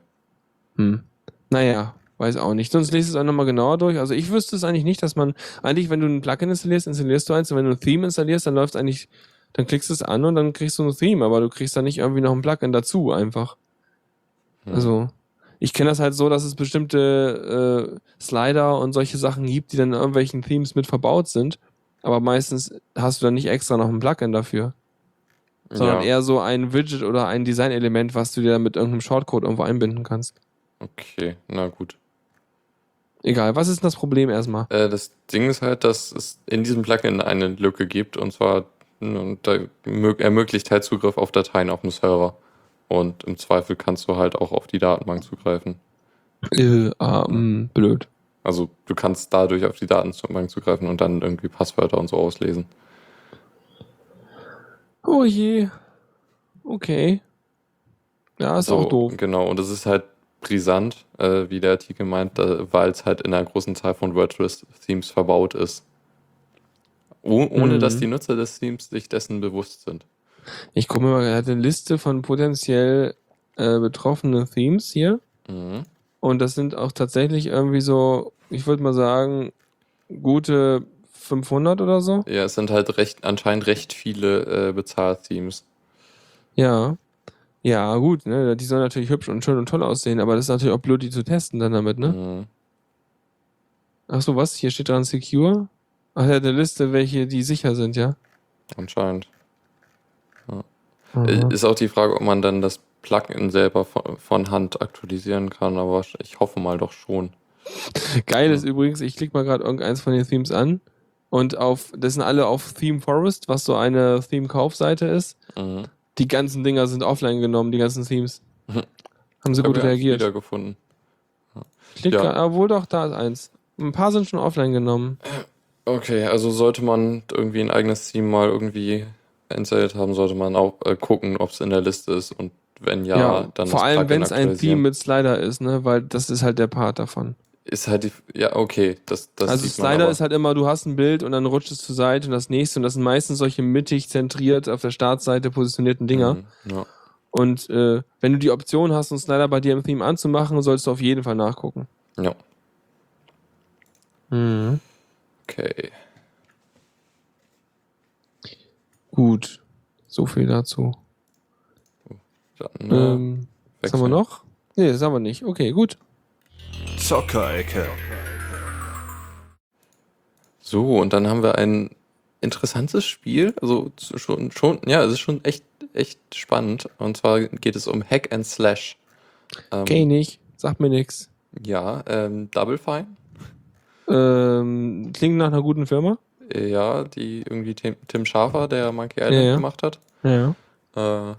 Hm. Naja, weiß auch nicht. Sonst lese es auch nochmal genauer durch. Also ich wüsste es eigentlich nicht, dass man, eigentlich, wenn du ein Plugin installierst, installierst du eins und wenn du ein Theme installierst, dann läuft eigentlich, dann klickst du es an und dann kriegst du ein Theme, aber du kriegst dann nicht irgendwie noch ein Plugin dazu einfach. Hm. Also, ich kenne das halt so, dass es bestimmte äh, Slider und solche Sachen gibt, die dann in irgendwelchen Themes mit verbaut sind. Aber meistens hast du dann nicht extra noch ein Plugin dafür, sondern ja, eher so ein Widget oder ein Designelement, was du dir dann mit irgendeinem Shortcode irgendwo einbinden kannst. Okay, na gut. Egal, was ist denn das Problem erstmal? Äh, das Ding ist halt, dass es in diesem Plugin eine Lücke gibt und zwar und da mö- ermöglicht halt Zugriff auf Dateien auf dem Server. Und im Zweifel kannst du halt auch auf die Datenbank zugreifen. Äh, mh, blöd. Also du kannst dadurch auf die Datenbank zugreifen und dann irgendwie Passwörter und so auslesen. Oh je. Okay. Ja, ist so, auch doof. Genau, und es ist halt brisant, äh, wie der Artikel meint, da, weil es halt in einer großen Zahl von WordPress-Themes verbaut ist. Oh, ohne Mhm. dass die Nutzer des Themes sich dessen bewusst sind. Ich gucke mir mal, er hat eine Liste von potenziell äh, betroffenen Themes hier. Mhm. Und das sind auch tatsächlich irgendwie so, ich würde mal sagen, gute 500 oder so. Ja, es sind halt recht, anscheinend recht viele äh, Bezahl-Themes. Ja. Ja, gut, ne? Die sollen natürlich hübsch und schön und toll aussehen, aber das ist natürlich auch blöd, die zu testen dann damit, ne? Mhm. Ach so, was? Hier steht dran Secure. Ach, hat eine Liste, welche die sicher sind, ja? Anscheinend. Aha. Äh, Ist auch die Frage, ob man dann das Plugin selber von, von Hand aktualisieren kann, aber ich hoffe mal doch schon. Geil ist übrigens, ich klicke mal gerade irgendeins von den Themes an und auf, das sind alle auf Theme Forest, was so eine Theme-Kaufseite ist. Mhm. Die ganzen Dinger sind offline genommen, die ganzen Themes. Mhm. Haben sie Hab gut ich eigentlich reagiert. Wiedergefunden. Ja. grad- obwohl doch, da ist eins. Ein paar sind schon offline genommen. Okay, also sollte man irgendwie ein eigenes Theme mal irgendwie installiert haben, sollte man auch äh, gucken, ob es in der Liste ist und wenn ja, dann vor allem, wenn es ein. Theme mit Slider ist, ne, weil das ist halt der Part davon. Ist halt die, ja, okay, das, das also Slider aber. ist halt immer, du hast ein Bild und dann rutscht es zur Seite und das nächste und das sind meistens solche mittig zentriert auf der Startseite positionierten Dinger. Mhm, ja. Und äh, wenn du die Option hast, einen Slider bei dir im Theme anzumachen, solltest du auf jeden Fall nachgucken. ja, Mhm. okay. Gut. So viel dazu. Dann, äh, ähm, was haben wir noch? Nee, das haben wir nicht. Okay, gut. Zockerecke. So, und dann haben wir ein interessantes Spiel. Also schon, schon, ja, es ist schon echt, echt spannend. Und zwar geht es um Hack and Slash. Ähm, Okay, nicht. Sagt mir nix. Ja, ähm, Double Fine. Ähm, klingt nach einer guten Firma. Äh, Ja, die irgendwie Tim, Tim Schafer, der Monkey Island Ja, ja. gemacht hat. Ja. Äh,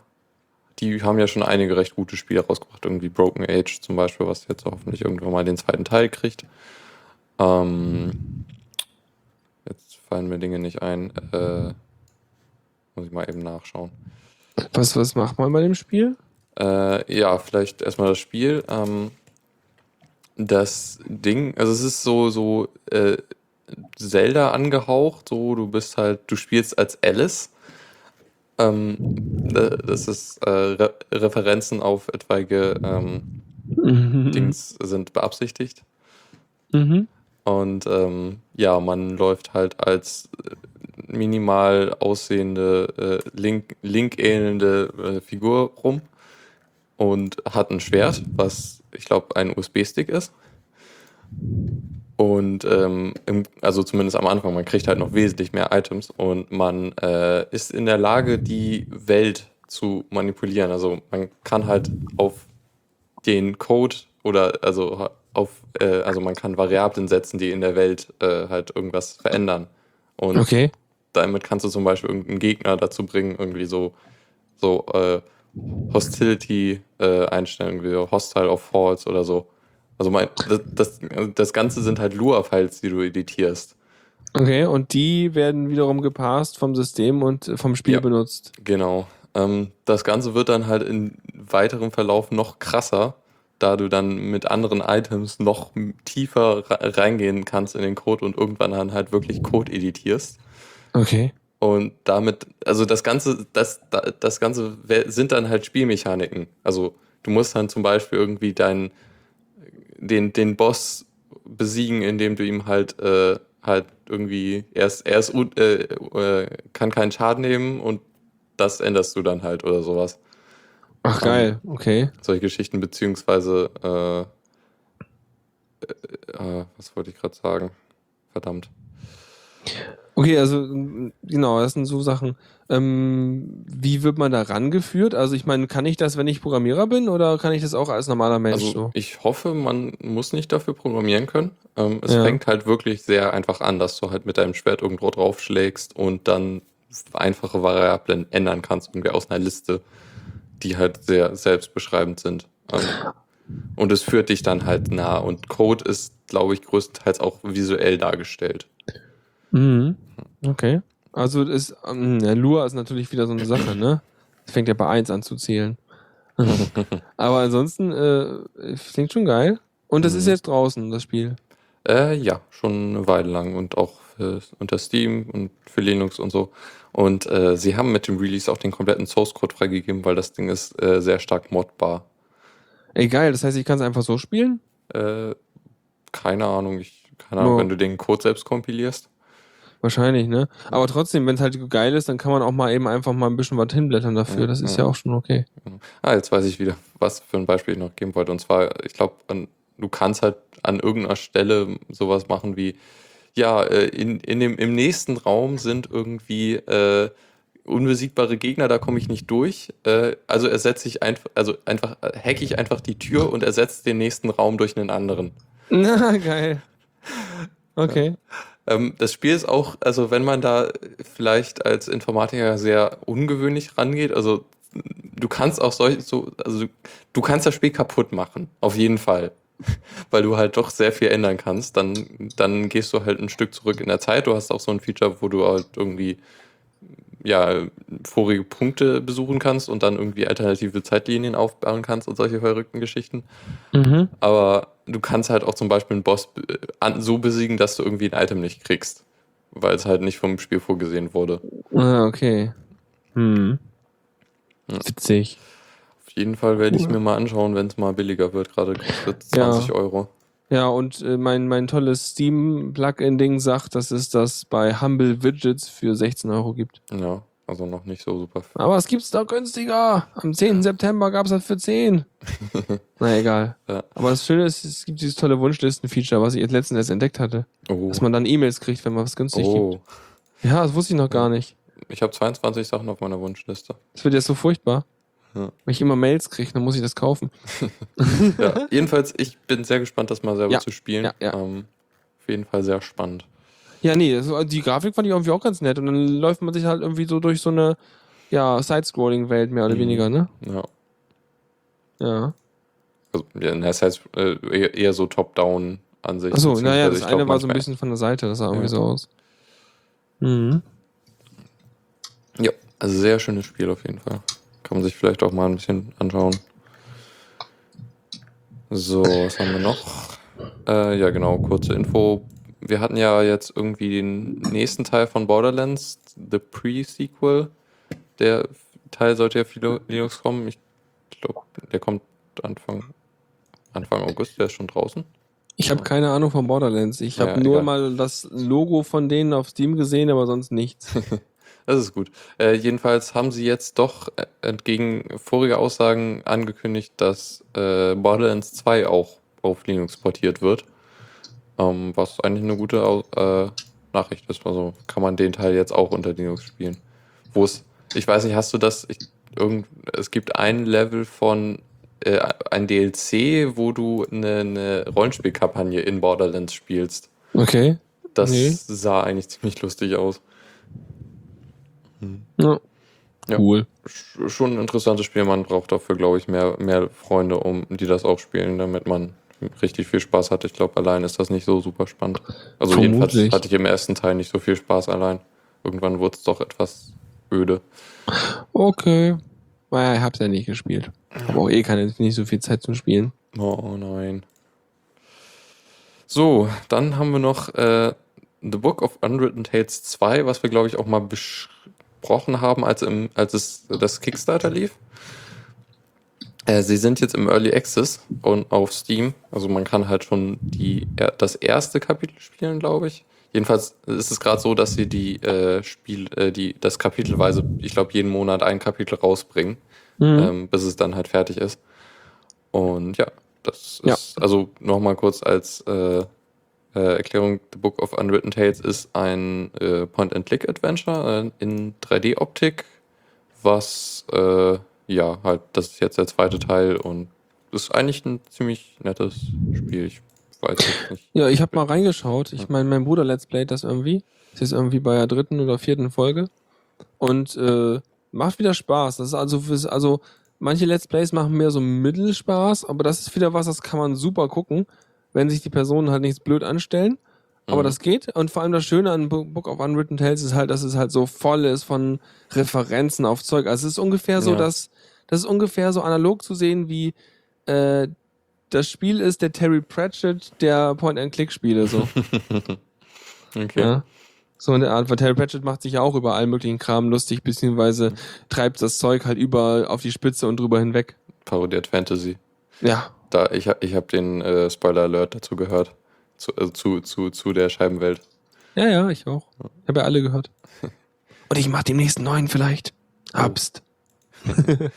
die haben ja schon einige recht gute Spiele rausgebracht, irgendwie Broken Age zum Beispiel, was jetzt hoffentlich irgendwann mal den zweiten Teil kriegt. Ähm, jetzt fallen mir Dinge nicht ein. Äh, muss ich mal eben nachschauen. Was, was macht man bei dem Spiel? Äh, ja, vielleicht erstmal das Spiel. Ähm, Das Ding, also es ist so, so äh, Zelda angehaucht, so du bist halt, du spielst als Alice. Ähm, da- das ist äh, Re Referenzen auf etwaige ähm, Mhm. Dings sind beabsichtigt. Mhm. Und ähm, ja, man läuft halt als äh, minimal aussehende, äh, Link, Link ähnelnde äh, Figur rum und hat ein Schwert, was ich glaube ein USB-Stick ist. Und ähm, im, also zumindest am Anfang, man kriegt halt noch wesentlich mehr Items und man äh, ist in der Lage, die Welt zu manipulieren. Also man kann halt auf den Code oder also auf, äh, also man kann Variablen setzen, die in der Welt äh, halt irgendwas verändern. Und Okay. damit kannst du zum Beispiel irgendeinen Gegner dazu bringen, irgendwie so, so äh, Hostility äh, einstellen, wie Hostile of False oder so. Also mein, das, das, das Ganze sind halt Lua-Files, die du editierst. Okay, und die werden wiederum gepasst vom System und vom Spiel Ja. benutzt. Genau. Ähm, das Ganze wird dann halt in weiterem Verlauf noch krasser, da du dann mit anderen Items noch tiefer re- reingehen kannst in den Code und irgendwann dann halt wirklich Code editierst. Okay. Und damit, also das Ganze, das, da- das Ganze sind dann halt Spielmechaniken. Also du musst dann zum Beispiel irgendwie deinen, den, den Boss besiegen, indem du ihm halt, äh, halt irgendwie, er ist, er ist, äh, äh, kann keinen Schaden nehmen und das änderst du dann halt oder sowas. Ach, geil. Okay. Solche Geschichten, beziehungsweise, äh, äh, äh, was wollte ich gerade sagen? Verdammt. Okay, also genau, das sind so Sachen. Ähm, wie wird man da rangeführt? Also ich meine, kann ich das, wenn ich Programmierer bin, oder kann ich das auch als normaler Mensch Also so? ich hoffe, man muss nicht dafür programmieren können. Ähm, es Ja. fängt halt wirklich sehr einfach an, dass du halt mit deinem Schwert irgendwo draufschlägst und dann einfache Variablen ändern kannst, irgendwie aus einer Liste, die halt sehr selbstbeschreibend sind. Ähm, und es führt dich dann halt nah. Und Code ist, glaube ich, größtenteils auch visuell dargestellt. Mhm. Okay. Also ist, ähm, ja, Lua ist natürlich wieder so eine Sache, ne? Das fängt ja bei 1 an zu zählen. Aber ansonsten, äh, klingt schon geil. Und das ist Mhm. jetzt draußen, das Spiel. Äh, ja, schon eine Weile lang und auch für, unter Steam und für Linux und so. Und äh, sie haben mit dem Release auch den kompletten Source Code freigegeben, weil das Ding ist äh, sehr stark modbar. Ey, geil, das heißt, ich kann es einfach so spielen? Äh, keine Ahnung, ich, keine Ahnung, Oh. wenn du den Code selbst kompilierst. Wahrscheinlich, ne? Aber trotzdem, wenn es halt geil ist, dann kann man auch mal eben einfach mal ein bisschen was hinblättern dafür. Ja, Das ist ja. ja auch schon okay. Ah, jetzt weiß ich wieder, was für ein Beispiel ich noch geben wollte. Und zwar, ich glaube, du kannst halt an irgendeiner Stelle sowas machen wie, ja, äh, in, in dem, im nächsten Raum sind irgendwie äh, unbesiegbare Gegner, da komme ich nicht durch. Äh, also ersetze ich einfach, also einfach, äh, hack ich einfach die Tür und ersetze den nächsten Raum durch einen anderen. Na, geil. Okay. Ähm, das Spiel ist auch, also wenn man da vielleicht als Informatiker sehr ungewöhnlich rangeht, also du kannst auch solch, so, also du kannst das Spiel kaputt machen, auf jeden Fall. Weil du halt doch sehr viel ändern kannst. Dann, dann gehst du halt ein Stück zurück in der Zeit. Du hast auch so ein Feature, wo du halt irgendwie ja, vorige Punkte besuchen kannst und dann irgendwie alternative Zeitlinien aufbauen kannst und solche verrückten Geschichten. Mhm. Aber du kannst halt auch zum Beispiel einen Boss so besiegen, dass du irgendwie ein Item nicht kriegst. Weil es halt nicht vom Spiel vorgesehen wurde. Ah, okay. Hm. Ja. Witzig. Auf jeden Fall werde ich es mir mal anschauen, wenn es mal billiger wird. Gerade kostet es Ja. 20 Euro. Ja, und äh, mein, mein tolles Steam-Plugin-Ding sagt, dass es das bei Humble Widgets für 16 Euro gibt. Ja, also noch nicht so super. viel. Aber es gibt's doch günstiger. Am 10. September gab's das für 10. Na egal. Ja. Aber das Schöne ist, es gibt dieses tolle Wunschlisten-Feature, was ich jetzt letztens erst entdeckt hatte. Oh. Dass man dann E-Mails kriegt, wenn man was günstig gibt. oh. Ja, das wusste ich noch gar nicht. Ich habe 22 Sachen auf meiner Wunschliste. Das wird jetzt so furchtbar. Ja. Wenn ich immer Mails kriege, dann muss ich das kaufen. Ja, jedenfalls, ich bin sehr gespannt, das mal selber zu spielen. ja, ja. Ähm, auf jeden Fall sehr spannend. Ja, nee, das, die Grafik fand ich irgendwie auch ganz nett. Und dann läuft man sich halt irgendwie so durch so eine, ja, Side-Scrolling-Welt mehr oder Mhm. weniger, ne? Ja. Ja. Also, ja, das heißt, äh, eher, so Top-Down-Ansicht. Achso, naja, das eine war so ein bisschen von der Seite, das sah irgendwie Ja. so aus. Mhm. Ja, also sehr schönes Spiel auf jeden Fall. Kann man sich vielleicht auch mal ein bisschen anschauen. So, was haben wir noch? Äh, ja, genau, kurze Info. Wir hatten ja jetzt irgendwie den nächsten Teil von Borderlands, The Pre-Sequel. Der Teil sollte ja für Linux kommen. Ich glaube, der kommt Anfang, Anfang August, der ist schon draußen. Ich habe keine Ahnung von Borderlands. Ich habe Ja, nur egal. mal das Logo von denen auf Steam gesehen, aber sonst nichts. Das ist gut. Äh, jedenfalls haben sie jetzt doch äh, entgegen voriger Aussagen angekündigt, dass äh, Borderlands 2 auch auf Linux portiert wird. Ähm, was eigentlich eine gute äh, Nachricht ist. Also kann man den Teil jetzt auch unter Linux spielen. Wo es, ich weiß nicht, hast du das? Ich, irgend, es gibt ein Level von äh, ein DLC, wo du eine, eine Rollenspielkampagne in Borderlands spielst. Okay. Das Nee. sah eigentlich ziemlich lustig aus. Ja. Ja. Cool. Sch- schon ein interessantes Spiel. Man braucht dafür, glaube ich, mehr, mehr Freunde, um die das auch spielen, damit man richtig viel Spaß hat. Ich glaube, allein ist das nicht so super spannend. Also jedenfalls Vermutlich. hatte ich im ersten Teil nicht so viel Spaß allein. Irgendwann wurde es doch etwas öde. Okay. Naja, ich hab's ja nicht gespielt. Aber auch eh keine, nicht so viel Zeit zum Spielen. Oh nein. So, dann haben wir noch äh, The Book of Unwritten Tales 2, was wir, glaube ich, auch mal besprochen haben, als, im, als es das Kickstarter lief. Äh, sie sind jetzt im Early Access und auf Steam. Also man kann halt schon die, das erste Kapitel spielen, glaube ich. Jedenfalls ist es gerade so, dass sie die äh, Spiel, äh, die, das kapitelweise, ich glaube, jeden Monat ein Kapitel rausbringen Mhm. ähm, bis es dann halt fertig ist. Und ja, das Ja. ist, also nochmal kurz als äh, äh, Erklärung, The Book of Unwritten Tales ist ein äh, Point-and-Click-Adventure in 3D-Optik, was, äh, ja, halt, das ist jetzt der zweite Teil und ist eigentlich ein ziemlich nettes Spiel. Ich weiß jetzt nicht. Ja, ich habe mal reingeschaut. Ich meine, mein Bruder Let's Playt das irgendwie. Ist jetzt irgendwie bei der dritten oder vierten Folge. Und äh, macht wieder Spaß. Das ist also, fürs- also manche Let's Plays machen mehr so Mittelspaß, aber das ist wieder was, das kann man super gucken, wenn sich die Personen halt nichts blöd anstellen. Aber Mhm. das geht. Und vor allem das Schöne an Bo- Book of Unwritten Tales ist halt, dass es halt so voll ist von Referenzen auf Zeug. Also es ist ungefähr so, Ja. dass das ist ungefähr so analog zu sehen wie äh, das Spiel ist der Terry Pratchett der Point-and-Click-Spiele. So. Okay. ja. So in der Art, weil Terry Pratchett macht sich ja auch über allen möglichen Kram lustig, beziehungsweise treibt das Zeug halt überall auf die Spitze und drüber hinweg. Parodiert Fantasy. Ja. Da, ich habe ich hab den äh, Spoiler-Alert dazu gehört. Zu, also zu, zu, zu der Scheibenwelt. Ja, ja, ich auch. Ich habe ja alle gehört. Und ich mach demnächst einen neuen vielleicht. Habst.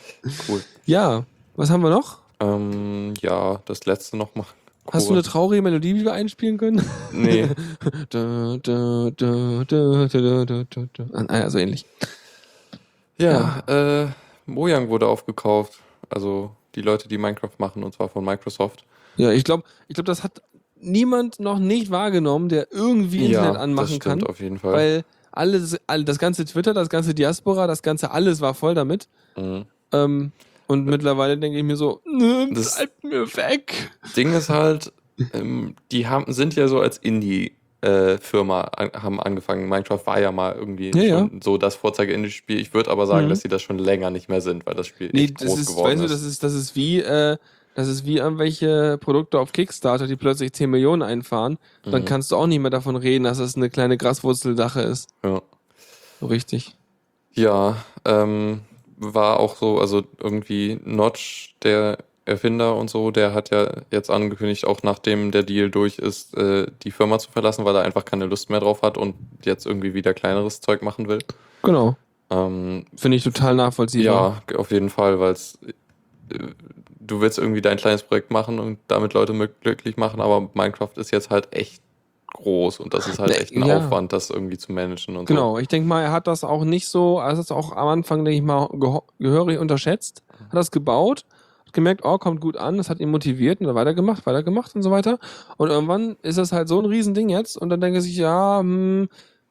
cool. Ja, was haben wir noch? Ähm, ja, das letzte nochmal. Cool. Hast du eine traurige Melodie, die wir einspielen können? Nee. also ähnlich. Ja, ja. Äh, Mojang wurde aufgekauft. Also die Leute, die Minecraft machen, und zwar von Microsoft. Ja, ich glaube, ich glaube, das hat niemand noch nicht wahrgenommen, der irgendwie Internet ja, anmachen das stimmt, kann. Auf jeden Fall. Weil alles, all, das ganze Twitter, das ganze Diaspora, das ganze alles war voll damit. Mhm. Ähm, und mittlerweile denke ich mir so, Das- bleibt mir weg. Ding ist halt, ähm, die haben, sind ja so als Indie. Äh, Firma an, haben angefangen. Minecraft war ja mal irgendwie Ja, schon so das Vorzeige-Indie-Spiel. Ich würde aber sagen, Mhm. dass sie das schon länger nicht mehr sind, weil das Spiel Nee, echt das groß ist, geworden weißt du, ist. das ist, das ist wie, äh, das ist wie irgendwelche Produkte auf Kickstarter, die plötzlich 10 Millionen einfahren. Dann Mhm. kannst du auch nicht mehr davon reden, dass es eine kleine Graswurzeldache ist. ja. So richtig. Ja, ähm, war auch so, also irgendwie Notch, der Erfinder und so, der hat ja jetzt angekündigt, auch nachdem der Deal durch ist, äh, die Firma zu verlassen, weil er einfach keine Lust mehr drauf hat und jetzt irgendwie wieder kleineres Zeug machen will. Genau. Ähm, Finde ich total nachvollziehbar. ja, auf jeden Fall, weil es du willst irgendwie dein kleines Projekt machen und damit Leute glücklich machen, aber Minecraft ist jetzt halt echt groß und das ist halt Ne, echt ein ja. Aufwand, das irgendwie zu managen und Genau, ich denke mal, er hat das auch nicht so, er hat das auch am Anfang, denke ich mal, gehörig unterschätzt, hat das gebaut, hat gemerkt, oh, kommt gut an, das hat ihn motiviert und dann weitergemacht, weitergemacht und so weiter. Und irgendwann ist das halt so ein Riesending jetzt und dann denke ich sich, ja, hm,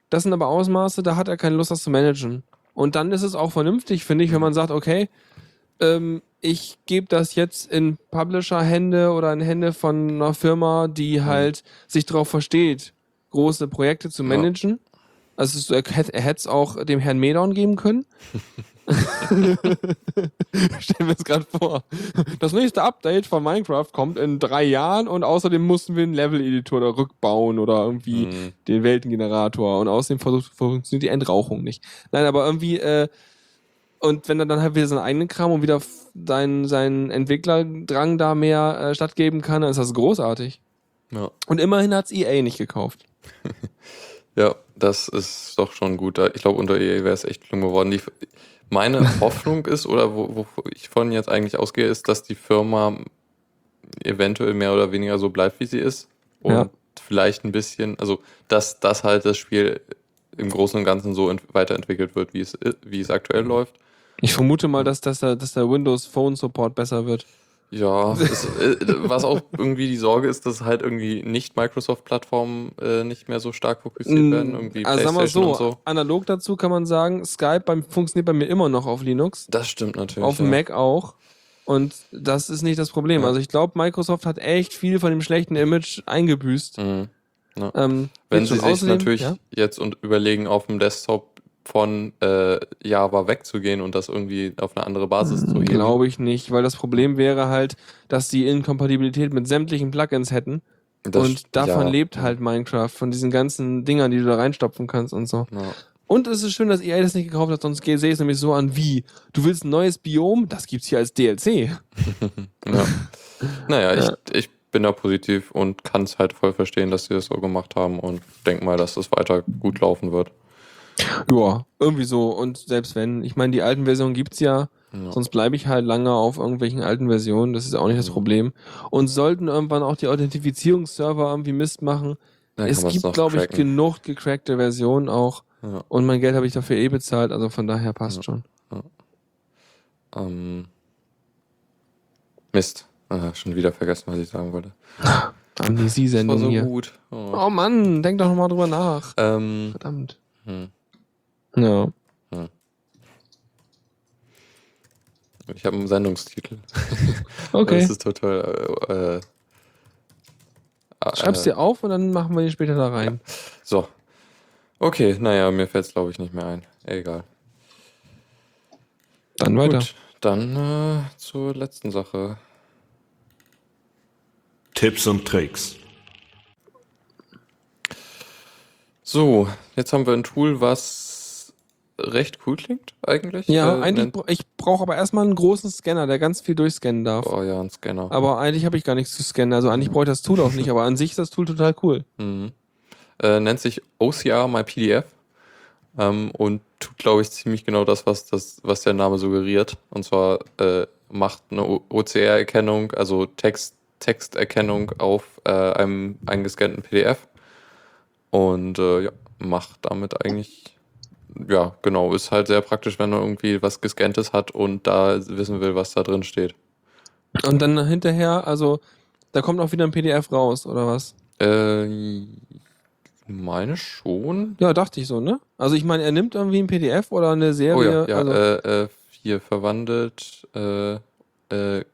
das sind aber Ausmaße, da hat er keine Lust, das zu managen. Und dann ist es auch vernünftig, finde ich, wenn man sagt, okay, ähm, ich gebe das jetzt in Publisher-Hände oder in Hände von einer Firma, die halt sich darauf versteht, große Projekte zu Ja. managen. Also es- er hätte er hätte es auch dem Herrn Medon geben können. Stellen wir es gerade vor. Das nächste Update von Minecraft kommt in drei Jahren und außerdem mussten wir einen Level-Editor da rückbauen oder irgendwie Mhm. den Weltengenerator und außerdem versucht, funktioniert die Entrauchung nicht. Nein, aber irgendwie, äh, und wenn er dann halt wieder seinen eigenen Kram und wieder seinen, seinen Entwicklerdrang da mehr äh, stattgeben kann, dann ist das großartig. Ja. Und immerhin hat's EA nicht gekauft. Ja, das ist doch schon gut. Ich glaube, unter EA wäre es echt schlimm geworden. Die, meine Hoffnung ist, oder wo, wo ich von jetzt eigentlich ausgehe, ist, dass die Firma eventuell mehr oder weniger so bleibt, wie sie ist. Und Ja. vielleicht ein bisschen, also dass das halt das Spiel im Großen und Ganzen so ent weiterentwickelt wird, wie es, wie es aktuell läuft. Ich vermute mal, dass, dass, der, dass der Windows Phone Support besser wird. Ja, es, äh, was auch irgendwie die Sorge ist, dass halt irgendwie nicht Microsoft-Plattformen äh, nicht mehr so stark fokussiert werden. Irgendwie also sagen wir so, so. analog dazu kann man sagen, Skype beim, funktioniert bei mir immer noch auf Linux, Das stimmt natürlich. auf dem ja. Mac auch. Und das ist nicht das Problem. Ja. Also ich glaube, Microsoft hat echt viel von dem schlechten Image eingebüßt. Mhm. Ähm, Wenn sie sich natürlich ja? jetzt und überlegen, auf dem Desktop von äh, Java wegzugehen und das irgendwie auf eine andere Basis zu heben. Glaube ich nicht, weil das Problem wäre halt, dass die Inkompatibilität mit sämtlichen Plugins hätten. Das- und davon ja. lebt halt Minecraft, von diesen ganzen Dingern, die du da reinstopfen kannst und so. Ja. Und es ist schön, dass EA das nicht gekauft hat, sonst sehe ich es nämlich so an wie, du willst ein neues Biom, das gibt's hier als DLC. Ja. Naja, Ja. ich, ich bin da positiv und kann es halt voll verstehen, dass sie das so gemacht haben und denk mal, dass das weiter gut laufen wird. Ja, irgendwie so. Und selbst wenn, ich meine, die alten Versionen gibt's ja, Ja. sonst bleibe ich halt lange auf irgendwelchen alten Versionen, das ist auch nicht das Mhm. Problem. Und sollten irgendwann auch die Authentifizierungsserver irgendwie Mist machen, Dann es gibt, glaube ich, genug gecrackte Versionen auch. Ja. Und mein Geld habe ich dafür eh bezahlt, also von daher passt Ja. schon. Ähm, Mist. Ah, schon wieder vergessen, was ich sagen wollte. Amnesie-Sendung Das war so hier. gut. Oh. Oh Mann, denk doch nochmal drüber nach. Ähm, Verdammt. hm. Ja. Ich habe einen Sendungstitel. Okay. Das ist total. Äh, äh, Schreib's äh, dir auf und dann machen wir den später da rein. So. Okay, naja, mir fällt es glaube ich nicht mehr ein. Egal. Dann weiter. Gut, dann äh, zur letzten Sache. Tipps und Tricks. So, jetzt haben wir ein Tool, was recht cool klingt eigentlich. Ja, Äh, eigentlich, bra- ich brauche aber erstmal einen großen Scanner, der ganz viel durchscannen darf. Oh ja, ein Scanner. Aber eigentlich habe ich gar nichts zu scannen. Also eigentlich brauche ich das Tool auch nicht, aber an sich ist das Tool total cool. Mhm. Äh, nennt sich OCR My PDF ähm, und tut, glaube ich, ziemlich genau das, was, das, was der Name suggeriert. Und zwar äh, macht eine OCR-Erkennung, also Text, Texterkennung auf äh, einem eingescannten PDF und äh, ja, macht damit eigentlich, ja, genau, ist halt sehr praktisch, wenn man irgendwie was gescanntes hat und da wissen will, was da drin steht. Und dann hinterher, also da kommt auch wieder ein PDF raus, oder was? Äh, meine schon. Ja, dachte ich so, ne? Also ich meine, er nimmt irgendwie ein PDF oder eine Serie. Oh ja, ja also, äh, äh, hier verwandelt, äh, äh,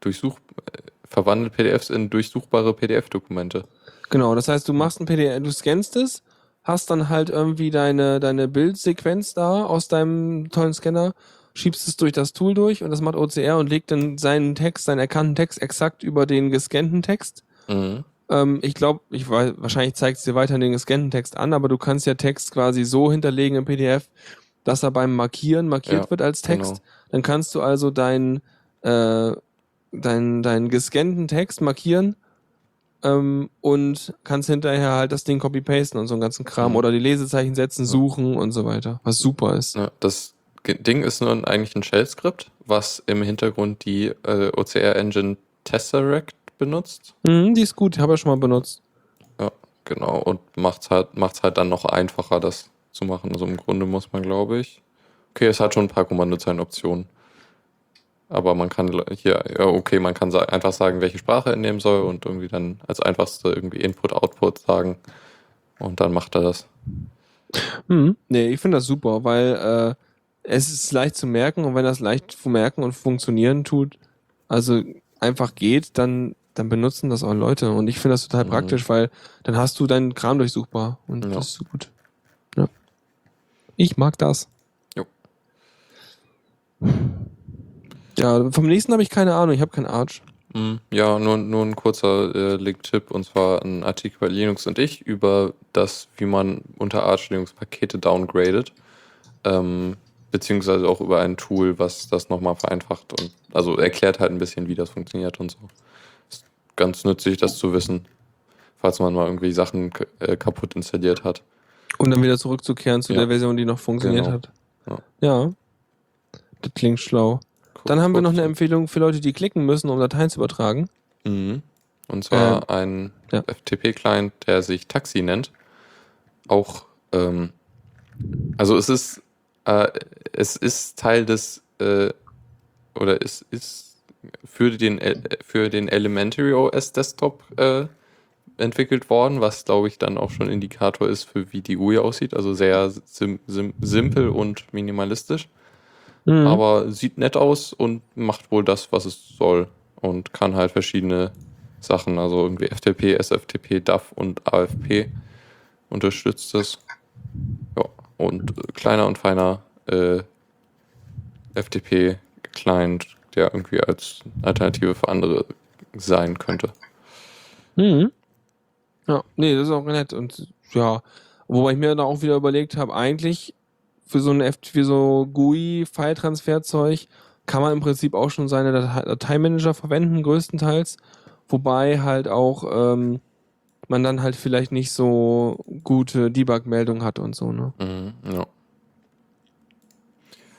durchsuch, äh, verwandelt PDFs in durchsuchbare PDF-Dokumente. Genau, das heißt, du machst ein PDF, du scannst es, hast dann halt irgendwie deine, deine Bildsequenz da aus deinem tollen Scanner, schiebst es durch das Tool durch und das macht OCR und legt dann seinen Text, seinen erkannten Text exakt über den gescannten Text. Mhm. Ähm, ich glaube, ich weiß, wahrscheinlich zeigt es dir weiterhin den gescannten Text an, aber du kannst ja Text quasi so hinterlegen im PDF, dass er beim Markieren markiert Ja, wird als Text. genau. Dann kannst du also deinen äh, deinen deinen gescannten Text markieren ähm, und kannst hinterher halt das Ding copy-pasten und so einen ganzen Kram Mhm. oder die Lesezeichen setzen, suchen und so weiter, was super ist. Ja, das Ding ist nur eigentlich ein Shell-Skript, was im Hintergrund die äh, OCR-Engine Tesseract benutzt. Mhm, die ist gut, habe ich schon mal benutzt. Ja, genau. Und macht's halt, macht's halt dann noch einfacher, das zu machen. Also im Grunde muss man, glaube ich. Okay, es hat schon ein paar Kommandozeilenoptionen. Aber man kann hier, ja, okay, man kann einfach sagen, welche Sprache er nehmen soll und irgendwie dann als einfachste irgendwie Input, Output sagen. Und dann macht er das. Mhm. Nee, ich finde das super, weil äh, es ist leicht zu merken und wenn das leicht zu merken und funktionieren tut, also einfach geht, dann, dann benutzen das auch Leute. Und ich finde das total Mhm. praktisch, weil dann hast du deinen Kram durchsuchbar und Ja. das ist so gut. Ja. Ich mag das. Ja, vom nächsten habe ich keine Ahnung. Ich habe keinen Arch. Mm, Ja, nur, nur ein kurzer äh, Link-Tipp und zwar ein Artikel bei Linux und ich über das, wie man unter Arch Linux Pakete downgradet. Ähm, beziehungsweise auch über ein Tool, was das nochmal vereinfacht und also erklärt halt ein bisschen, wie das funktioniert und so. Ist ganz nützlich, das zu wissen, falls man mal irgendwie Sachen äh, kaputt installiert hat. Und dann wieder zurückzukehren zu Ja. der Version, die noch funktioniert Genau. hat. Ja. Ja. Das klingt schlau. Dann haben wir noch eine Empfehlung für Leute, die klicken müssen, um Dateien zu übertragen. Mhm. Und zwar ein ja. FTP-Client, der sich Taxi nennt. Auch, ähm, also es ist, äh, es ist Teil des, äh, oder es ist für den, äh, für den Elementary OS Desktop äh, entwickelt worden, was glaube ich dann auch schon Indikator ist für wie die GUI aussieht. Also sehr sim sim simpel und minimalistisch. Mhm. Aber sieht nett aus und macht wohl das, was es soll. Und kann halt verschiedene Sachen, also irgendwie FTP, SFTP, DAF und AFP unterstützt es. Ja, und äh, kleiner und feiner äh, FTP-Client, der irgendwie als Alternative für andere sein könnte. Mhm. Ja, nee, das ist auch nett. Und ja, wobei ich mir dann auch wieder überlegt habe, eigentlich für so ein für so GUI-File-Transfer-Zeug kann man im Prinzip auch schon seine Datei Dateimanager verwenden, größtenteils. Wobei halt auch ähm, man dann halt vielleicht nicht so gute Debug-Meldungen hat und so, ne? Mhm, ja.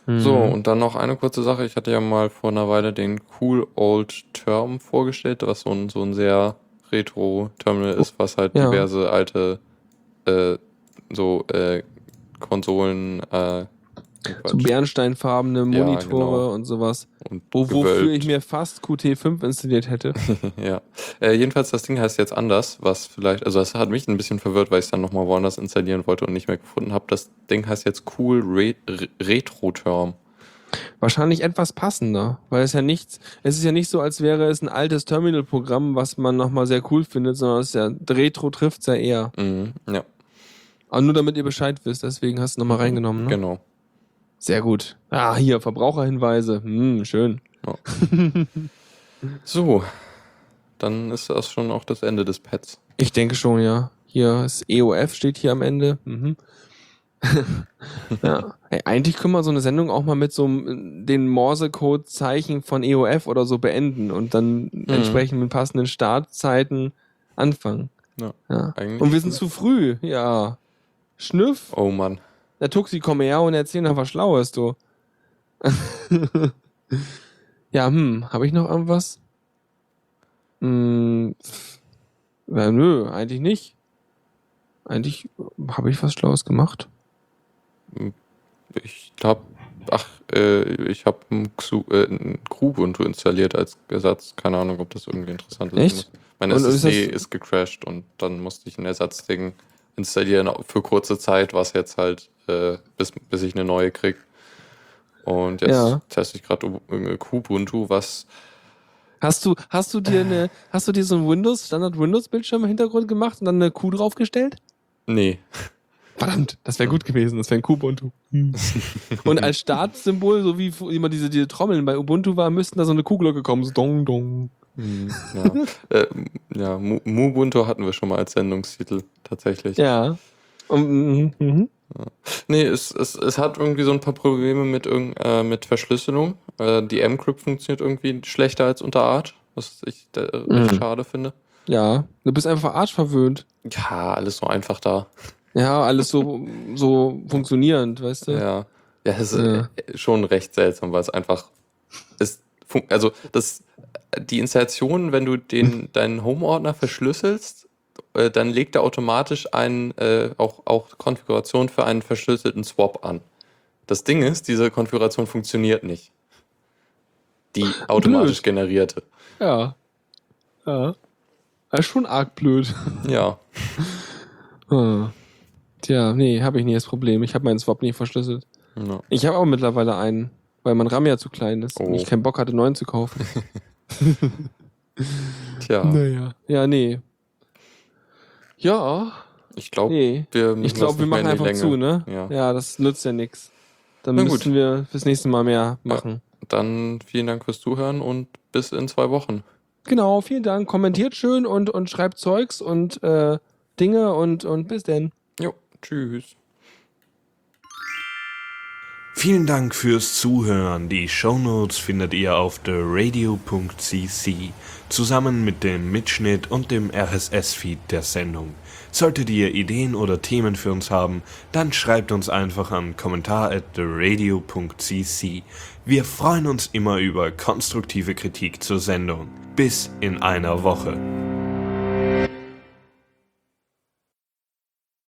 Mhm. So, und dann noch eine kurze Sache. Ich hatte ja mal vor einer Weile den Cool Old Term vorgestellt, was so ein, so ein sehr Retro-Terminal ist, was halt Ja. diverse alte äh, so äh, Konsolen äh, so bernsteinfarbene Monitore genau. und sowas. und Wo, wofür ich mir fast Qt5 installiert hätte. ja. Äh, jedenfalls, das Ding heißt jetzt anders, was vielleicht, also das hat mich ein bisschen verwirrt, weil ich es dann nochmal woanders installieren wollte und nicht mehr gefunden habe. Das Ding heißt jetzt Cool Re Re Retro-Term. Wahrscheinlich etwas passender, weil es ja nichts, es ist ja nicht so, als wäre es ein altes Terminal-Programm, was man nochmal sehr cool findet, sondern es ist ja, Retro trifft ja eher. Mhm, ja, Aber nur damit ihr Bescheid wisst, deswegen hast du nochmal reingenommen, ne? genau. Sehr gut. Ah, hier, Verbraucherhinweise. Hm, schön. So, dann ist das schon auch das Ende des Pads. Ich denke schon, ja. Hier ist EOF, steht hier am Ende. Mhm. ja. Ey, eigentlich können wir so eine Sendung auch mal mit so den Morse-Code-Zeichen von EOF oder so beenden und dann entsprechend mit passenden Startzeiten anfangen. Ja, Ja. Und wir sind zu früh, ja. Schnüff, Oh Mann. der Tuxi, komm her und erzähl noch was Schlaues, du. ja, hm, habe ich noch irgendwas? Hm, pff, ja, nö, eigentlich nicht. Eigentlich habe ich was Schlaues gemacht. Ich glaube, ach, äh, ich habe ein, Xu- äh, ein Kubuntu installiert als Ersatz. Keine Ahnung, ob das irgendwie interessant ist. Echt? Meine Und ist SSD das- ist gecrashed und dann musste ich ein Ersatzding installieren für kurze Zeit, was jetzt halt, äh, bis, bis ich eine neue krieg. Und jetzt Ja. teste ich gerade Kubuntu, was Hast du, hast du dir eine, hast du dir so ein Windows, Standard Windows-Bildschirm im Hintergrund gemacht und dann eine Kuh draufgestellt? Nee. Verdammt, das wäre gut gewesen, das wäre ein Kubuntu. Und als Startsymbol, so wie immer diese, diese Trommeln bei Ubuntu war, müssten da so eine Kuhglocke kommen, so dong dong. Hm, ja, äh, ja Mu- Mubuntu hatten wir schon mal als Sendungstitel tatsächlich. Ja. Und, mhm, mhm. Nee, es, es, es hat irgendwie so ein paar Probleme mit, irgend, äh, mit Verschlüsselung. Äh, die M-Crypt funktioniert irgendwie schlechter als unter Arch, was ich äh, Mhm. schade finde. Ja, du bist einfach Arsch verwöhnt. Ja, alles so einfach da. Ja, alles so, so funktionierend, weißt du? Ja, ja es ist Ja. äh, schon recht seltsam, weil es einfach ist. Also das, die Installation, wenn du den, deinen Home-Ordner verschlüsselst, äh, dann legt er automatisch ein, äh, auch, auch Konfiguration für einen verschlüsselten Swap an. Das Ding ist, diese Konfiguration funktioniert nicht. Die automatisch generierte. Ja. Ja. Das ist schon arg blöd. Ja. Hm. Tja, nee, habe ich nie das Problem. Ich habe meinen Swap nie verschlüsselt. ja. Ich habe aber mittlerweile einen, weil mein RAM ja zu klein ist und Oh. ich keinen Bock hatte, neuen zu kaufen. Tja, Naja. Ja, nee. Ja, ich glaube, nee. wir müssen Ich glaube, wir machen einfach zu, Länge. ne? Ja. ja, das nützt ja nix. Dann Na müssen gut. wir fürs nächste Mal mehr machen. Dann vielen Dank fürs Zuhören und bis in zwei Wochen. Genau, vielen Dank. Kommentiert schön und, und schreibt Zeugs und äh, Dinge und, und bis denn. Jo, tschüss. Vielen Dank fürs Zuhören. Die Shownotes findet ihr auf theradio.cc zusammen mit dem Mitschnitt und dem RSS-Feed der Sendung. Solltet ihr Ideen oder Themen für uns haben, dann schreibt uns einfach an kommentar at theradio.cc. Wir freuen uns immer über konstruktive Kritik zur Sendung. Bis in einer Woche.